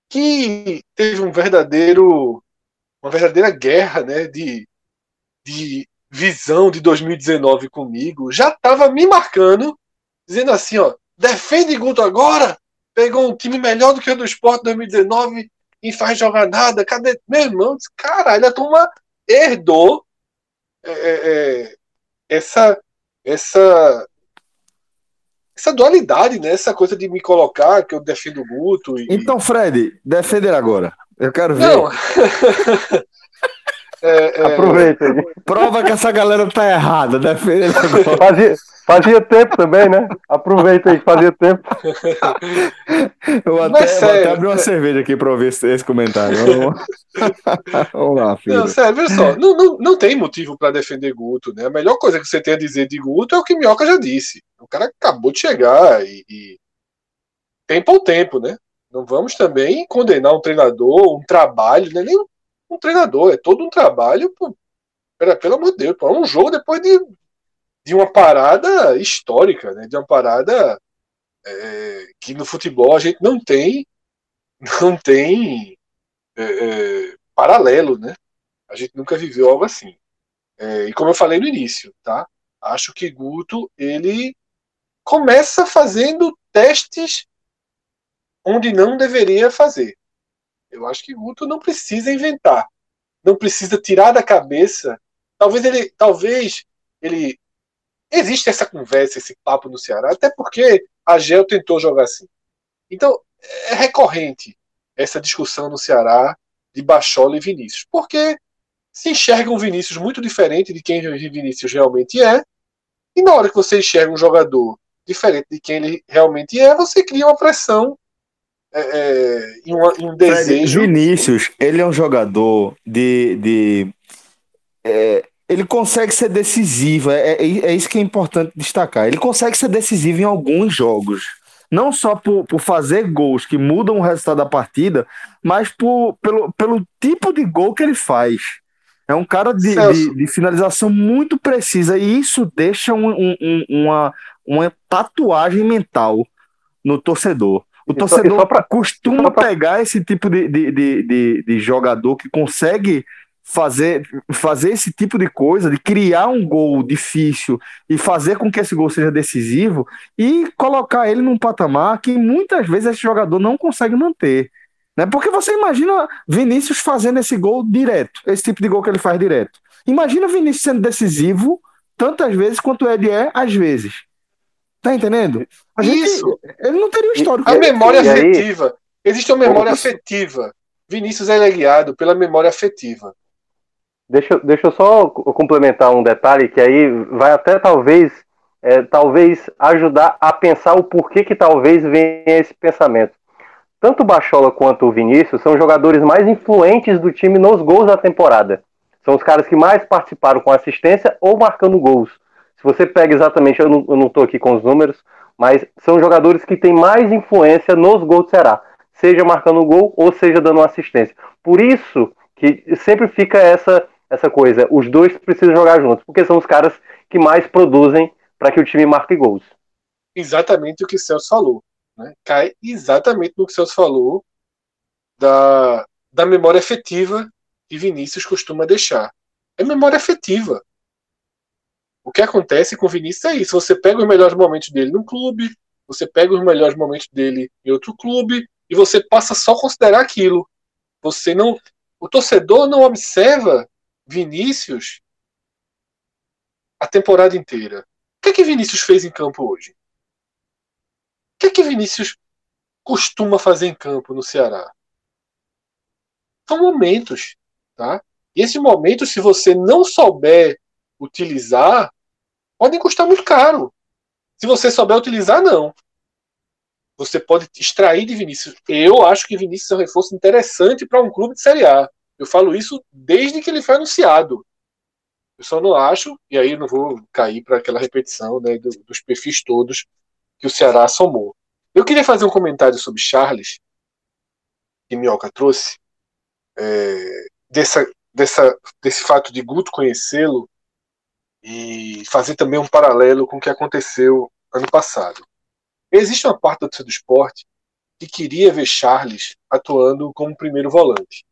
que teve um verdadeiro, uma verdadeira guerra né, de, de visão de 2019 comigo, já estava me marcando, dizendo assim, ó, defende Guto agora, pegou um time melhor do que o do Sport 2019 e faz jogar nada. Cadê? Meu irmão, caralho, a turma herdou é, é, é, essa, essa, essa dualidade, né? Essa coisa de me colocar que eu defendo o Guto. E... Então, Fred, defender agora. Eu quero ver. Não. É, é... Aproveita aí. Prova que essa galera tá errada, defende agora. Fazia, Fazia tempo também, né? Aproveita aí, fazia tempo. Eu até, sério, até abri uma cerveja aqui para ouvir esse, esse comentário. Vamos, Vamos lá, filho. Não, sério, veja só. Não, não, não tem motivo para defender Guto, né? A melhor coisa que você tem a dizer de Guto é o que Minhoca já disse. O cara acabou de chegar e, e... tempo ao tempo, né? Não vamos também condenar um treinador, um trabalho, né? Nem um treinador, é todo um trabalho. Pô, pera, pelo amor de Deus, pô, é um jogo depois de de uma parada histórica, né? de uma parada é, que no futebol a gente não tem não tem é, é, paralelo, né? A gente nunca viveu algo assim. É, e como eu falei no início, tá? Acho que Guto ele começa fazendo testes onde não deveria fazer. Eu acho que Guto não precisa inventar, não precisa tirar da cabeça. Talvez ele, talvez ele existe essa conversa, esse papo no Ceará, até porque a Gel tentou jogar assim. Então, é recorrente essa discussão no Ceará de Bachola e Vinícius, porque se enxerga um Vinícius muito diferente de quem Vinícius realmente é, e na hora que você enxerga um jogador diferente de quem ele realmente é, você cria uma pressão é, é, e, uma, um desejo. Vinícius, ele é um jogador de, de é, ele consegue ser decisivo, é, é, é, isso que é importante destacar. Ele consegue ser decisivo em alguns jogos. Não só por, por fazer gols que mudam o resultado da partida, mas por, pelo, pelo tipo de gol que ele faz. É um cara de, de, de finalização muito precisa e isso deixa um, um, uma, uma tatuagem mental no torcedor. O torcedor pra, costuma pra... pegar esse tipo de, de, de, de, jogador que consegue fazer, fazer esse tipo de coisa, de criar um gol difícil e fazer com que esse gol seja decisivo e colocar ele num patamar que muitas vezes esse jogador não consegue manter. Né? Porque você imagina Vinícius fazendo esse gol direto, esse tipo de gol que ele faz direto. Imagina Vinícius sendo decisivo tantas vezes quanto ele é às vezes. Tá entendendo? A gente, Isso. Ele não teria o histórico. A memória afetiva. Existe uma memória afetiva. Vinícius é guiado pela memória afetiva. Deixa, deixa eu só complementar um detalhe que aí vai até talvez é, talvez ajudar a pensar o porquê que talvez venha esse pensamento. tanto o Bachola quanto o Vinícius são jogadores mais influentes do time nos gols da temporada. São os caras que mais participaram com assistência ou marcando gols. Você pega exatamente, eu não estou aqui com os números, mas são jogadores que têm mais influência nos gols do Ceará, seja marcando gol ou seja dando assistência. Por isso que sempre fica essa essa coisa, os dois precisam jogar juntos, porque são os caras que mais produzem para que o time marque gols. Exatamente o que o Celso falou. Né? Cai exatamente no que o Celso falou da, da memória efetiva que Vinícius costuma deixar. É memória efetiva. O que acontece com o Vinícius é isso. Você pega os melhores momentos dele no clube, você pega os melhores momentos dele em outro clube, e você passa só a considerar aquilo. Você não. O torcedor não observa Vinícius a temporada inteira. O que é que Vinícius fez em campo hoje? O que é que Vinícius costuma fazer em campo no Ceará? São momentos, tá? E esses momentos, se você não souber utilizar, podem custar muito caro. Se você souber utilizar, não. Você pode extrair de Vinícius. Eu acho que Vinícius é um reforço interessante para um clube de Série A. Eu falo isso desde que ele foi anunciado. Eu só não acho, e aí não vou cair para aquela repetição né, do, dos perfis todos que o Ceará somou. Eu queria fazer um comentário sobre Charles, que Minhoca trouxe, é, dessa, dessa, desse fato de Guto conhecê-lo e fazer também um paralelo com o que aconteceu ano passado. Existe uma parte do esporte que queria ver Charles atuando como primeiro volante.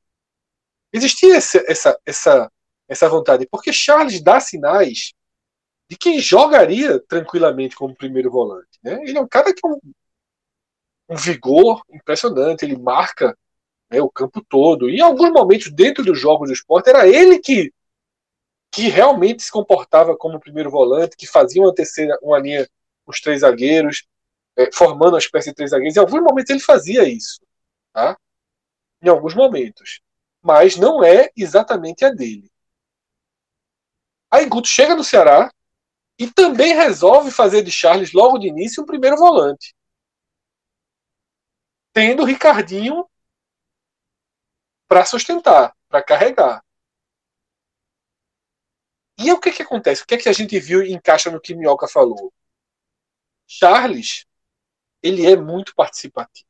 Existia essa, essa, essa, essa vontade, porque Charles dá sinais de que jogaria tranquilamente como primeiro volante. Né? Ele é um cara que tem um, um vigor impressionante, ele marca né, o campo todo. E em alguns momentos, dentro dos jogos do esporte, era ele que, que realmente se comportava como primeiro volante, que fazia uma terceira, uma linha os três zagueiros, é, formando uma espécie de três zagueiros. Em alguns momentos ele fazia isso. Tá? Em alguns momentos mas não é exatamente a dele. Aí Guto chega no Ceará e também resolve fazer de Charles logo de início um primeiro volante. Tendo o Ricardinho para sustentar, para carregar. E o que, que acontece? O que é que a gente viu e encaixa no que Minhoca falou? Charles, ele é muito participativo.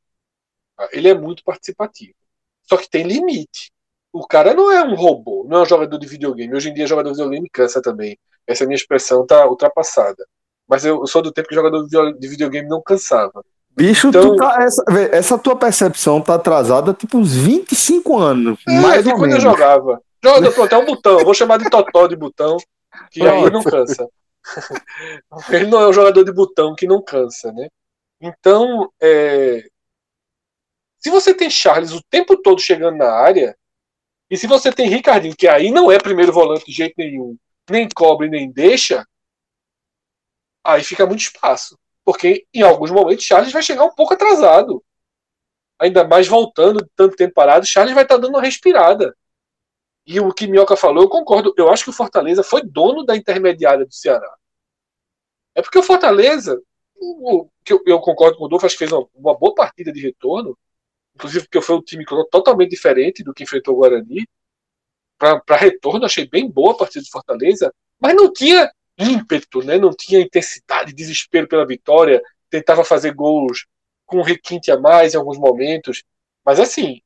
Ele é muito participativo. Só que tem limite. O cara não é um robô, não é um jogador de videogame. Hoje em dia, jogador de videogame cansa também. Essa minha expressão tá ultrapassada. Mas eu sou do tempo que jogador de videogame não cansava. Bicho, então, tá, essa, essa, tua percepção tá atrasada tipo uns 25 anos. É, mais ou quando menos. eu jogava. Jogador, pronto, é um botão. Eu vou chamar de totó de botão, que pronto. aí não cansa. Ele não é um jogador de botão que não cansa, né? Então, é... se você tem Charles o tempo todo chegando na área, e se você tem Ricardinho, que aí não é primeiro volante de jeito nenhum, nem cobre, nem deixa, aí fica muito espaço. Porque em alguns momentos Charles vai chegar um pouco atrasado. Ainda mais voltando tanto tempo parado, Charles vai estar tá dando uma respirada. E o que Minhoca falou, eu concordo. Eu acho que o Fortaleza foi dono da intermediária do Ceará. É porque o Fortaleza, que eu, concordo com o Dolfo, acho que fez uma, boa partida de retorno, inclusive porque foi um time totalmente diferente do que enfrentou o Guarani. Para retorno, achei bem boa a partida do Fortaleza, mas não tinha ímpeto, né? não tinha intensidade, desespero pela vitória, tentava fazer gols com requinte a mais em alguns momentos. Mas assim,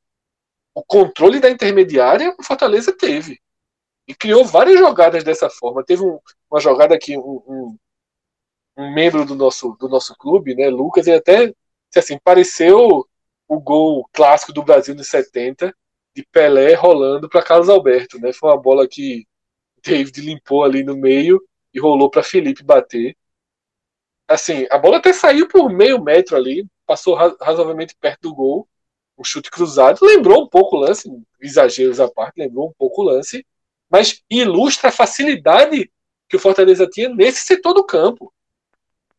o controle da intermediária o Fortaleza teve. E criou várias jogadas dessa forma. Teve um, uma jogada que um, um, um, membro do nosso, do nosso clube, né, Lucas, ele até assim, pareceu o gol clássico do Brasil nos 70, de Pelé rolando para Carlos Alberto. Né? Foi uma bola que David limpou ali no meio e rolou para Felipe bater. Assim, a bola até saiu por meio metro ali, passou razoavelmente perto do gol, um chute cruzado. Lembrou um pouco o lance, exageros à parte, lembrou um pouco o lance, mas ilustra a facilidade que o Fortaleza tinha nesse setor do campo.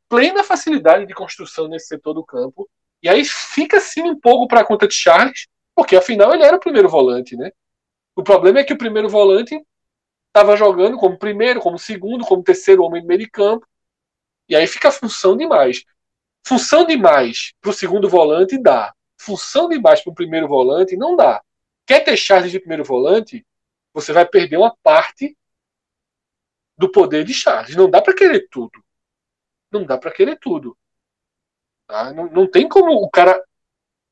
Plena facilidade de construção nesse setor do campo e aí fica assim um pouco para a conta de Charles, porque afinal ele era o primeiro volante, né? O problema é que o primeiro volante estava jogando como primeiro, como segundo, como terceiro homem do meio de campo. E aí fica a função demais. Função demais para o segundo volante dá. Função de baixo para o primeiro volante, não dá. Quer ter Charles de primeiro volante, você vai perder uma parte do poder de Charles. Não dá para querer tudo. Não dá para querer tudo. Tá? Não, não tem como o cara.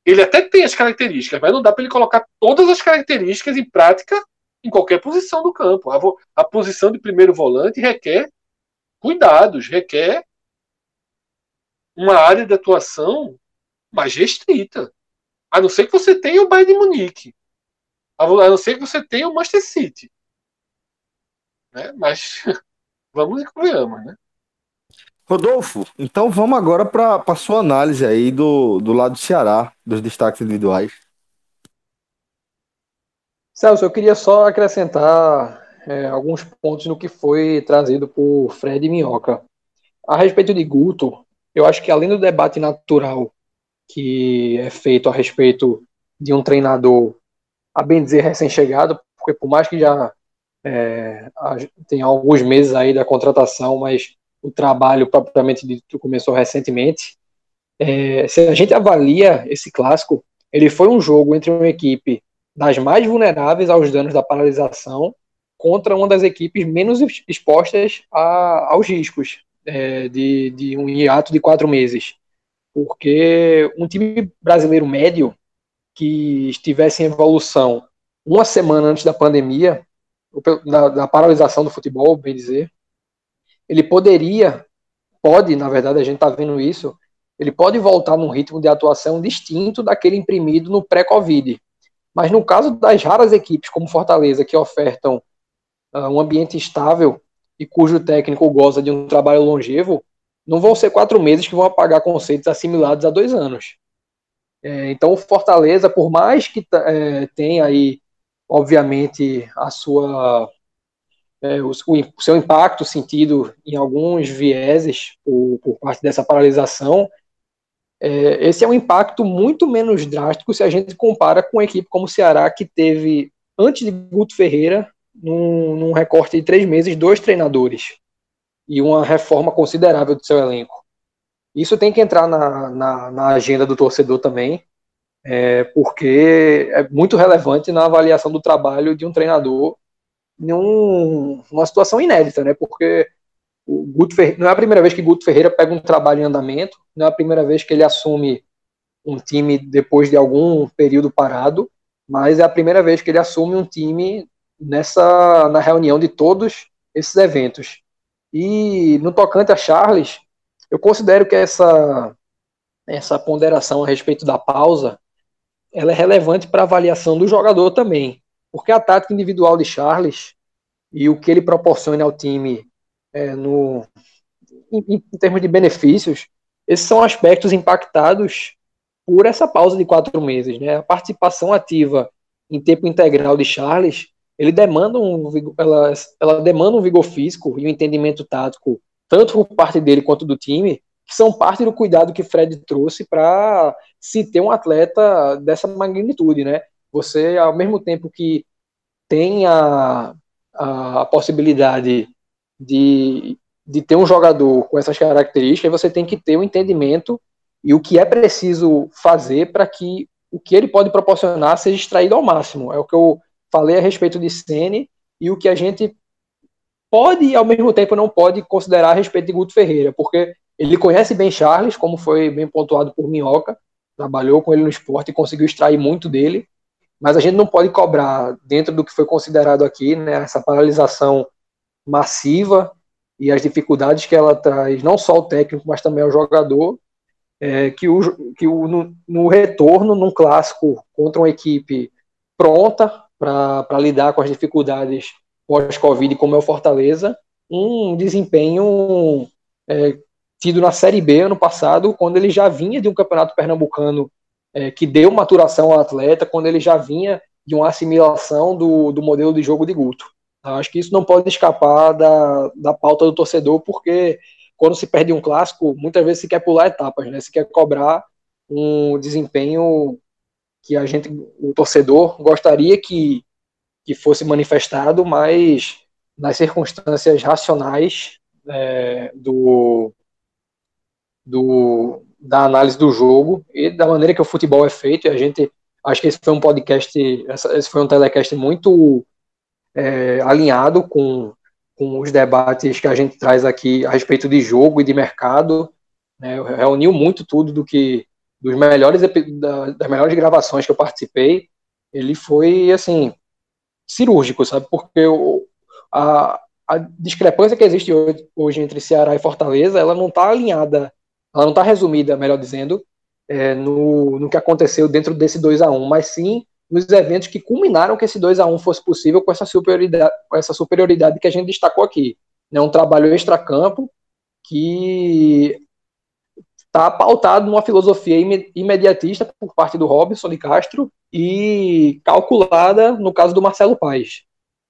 Ele até tem as características, mas não dá para ele colocar todas as características em prática em qualquer posição do campo. A, a posição de primeiro volante requer cuidados, requer uma área de atuação mais restrita. A não ser que você tenha o Bayern de Munique. A não ser que você tenha o Manchester City. Né? Mas vamos e convenhamos, né? Rodolfo, então vamos agora para a sua análise aí do, do lado do Ceará, dos destaques individuais. Celso, eu queria só acrescentar é, alguns pontos no que foi trazido por Fred Minhoca. A respeito de Guto, eu acho que além do debate natural que é feito a respeito de um treinador, a bem dizer, recém-chegado, porque por mais que já é, alguns meses aí da contratação, mas o trabalho propriamente dito começou recentemente. É, se a gente avalia esse clássico, ele foi um jogo entre uma equipe das mais vulneráveis aos danos da paralisação contra uma das equipes menos expostas a, aos riscos é, de, de um hiato de quatro meses. Porque um time brasileiro médio que estivesse em evolução uma semana antes da pandemia, da, da paralisação do futebol, bem dizer, ele poderia, pode, na verdade, a gente está vendo isso, ele pode voltar num ritmo de atuação distinto daquele imprimido no pré-Covid. Mas no caso das raras equipes como Fortaleza, que ofertam uh, um ambiente estável e cujo técnico goza de um trabalho longevo, não vão ser quatro meses que vão apagar conceitos assimilados há dois anos. É, então, Fortaleza, por mais que é, tenha aí, obviamente, a sua é, o, o, seu impacto sentido em alguns vieses por, por parte dessa paralisação, é, esse é um impacto muito menos drástico se a gente compara com uma equipe como o Ceará, que teve, antes de Guto Ferreira, num, num recorte de três meses, dois treinadores e uma reforma considerável do seu elenco. Isso tem que entrar na, na, na agenda do torcedor também, é, porque é muito relevante na avaliação do trabalho de um treinador num, numa situação inédita, né? Porque o Guto Ferreira, não é a primeira vez que Guto Ferreira pega um trabalho em andamento, não é a primeira vez que ele assume um time depois de algum período parado, mas é a primeira vez que ele assume um time nessa na reunião de todos esses eventos. E no tocante a Charles, eu considero que essa essa ponderação a respeito da pausa, ela é relevante para a avaliação do jogador também. Porque a tática individual de Charles e o que ele proporciona ao time é, no, em, em, termos de benefícios, esses são aspectos impactados por essa pausa de quatro meses. Né? A participação ativa em tempo integral de Charles, ele demanda um, ela, ela demanda um vigor físico e um entendimento tático, tanto por parte dele quanto do time, que são parte do cuidado que Fred trouxe para se ter um atleta dessa magnitude, né? Você, ao mesmo tempo que tem a, a, possibilidade de, de ter um jogador com essas características, você tem que ter o um entendimento e o que é preciso fazer para que o que ele pode proporcionar seja extraído ao máximo. É o que eu falei a respeito de Sene e o que a gente pode e ao mesmo tempo não pode considerar a respeito de Guto Ferreira, porque ele conhece bem Charles, como foi bem pontuado por Minhoca, trabalhou com ele no esporte e conseguiu extrair muito dele, mas a gente não pode cobrar dentro do que foi considerado aqui, né, essa paralisação massiva e as dificuldades que ela traz, não só o técnico, mas também ao jogador, é, que, o, que o, no, no, retorno, num clássico contra uma equipe pronta para lidar com as dificuldades pós-Covid, como é o Fortaleza, um desempenho é, tido na Série B ano passado, quando ele já vinha de um campeonato pernambucano é, que deu maturação ao atleta quando ele já vinha de uma assimilação do, do modelo de jogo de Guto. Acho que isso não pode escapar da, da pauta do torcedor, porque quando se perde um clássico, muitas vezes se quer pular etapas, né? Se quer cobrar um desempenho que a gente, o torcedor, gostaria que, que fosse manifestado, mas nas circunstâncias racionais é, do, do, da análise do jogo e da maneira que o futebol é feito. E a gente, acho que esse foi um podcast, esse foi um telecast muito é, alinhado com, com os debates que a gente traz aqui a respeito de jogo e de mercado. Né, reuniu muito tudo do que dos melhores das melhores gravações que eu participei. Ele foi assim cirúrgico, sabe? Porque o, a, a discrepância que existe hoje, hoje, entre Ceará e Fortaleza, ela não está alinhada, ela não está resumida, melhor dizendo, é, no, no que aconteceu dentro desse 2 a 1 mas sim nos eventos que culminaram que esse 2 a 1 fosse possível com essa superioridade, com essa superioridade que a gente destacou aqui. É um trabalho extracampo que está pautado numa filosofia imediatista por parte do Robson de Castro e calculada no caso do Marcelo Paes.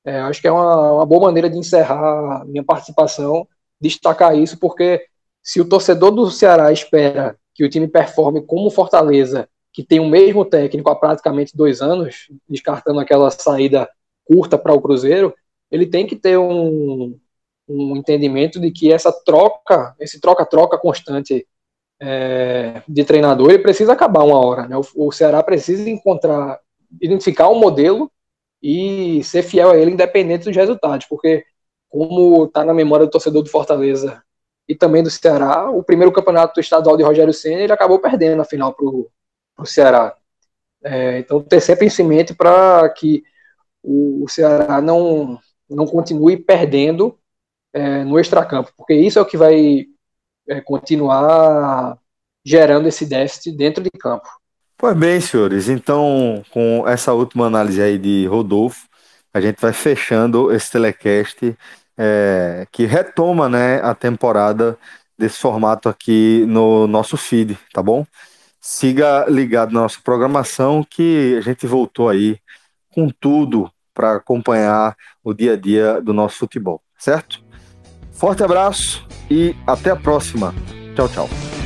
É, acho que é uma, uma, boa maneira de encerrar minha participação, destacar isso, porque se o torcedor do Ceará espera que o time performe como Fortaleza, que tem o mesmo técnico há praticamente dois anos, descartando aquela saída curta para o Cruzeiro, ele tem que ter um, um entendimento de que essa troca, esse troca-troca constante é, de treinador, ele precisa acabar uma hora. Né? O, o Ceará precisa encontrar, identificar um modelo e ser fiel a ele independente dos resultados, porque como está na memória do torcedor do Fortaleza e também do Ceará, o primeiro campeonato estadual de Rogério Senna ele acabou perdendo a final para o Ceará. É, então ter sempre em mente para que o, o, Ceará não, não continue perdendo é, no extracampo, porque isso é o que vai é, continuar gerando esse déficit dentro de campo. Pois bem, senhores, então com essa última análise aí de Rodolfo, a gente vai fechando esse telecast é, que retoma né, a temporada desse formato aqui no nosso feed, tá bom? Siga ligado na nossa programação que a gente voltou aí com tudo para acompanhar o dia a dia do nosso futebol, certo? Forte abraço e até a próxima. Tchau, tchau.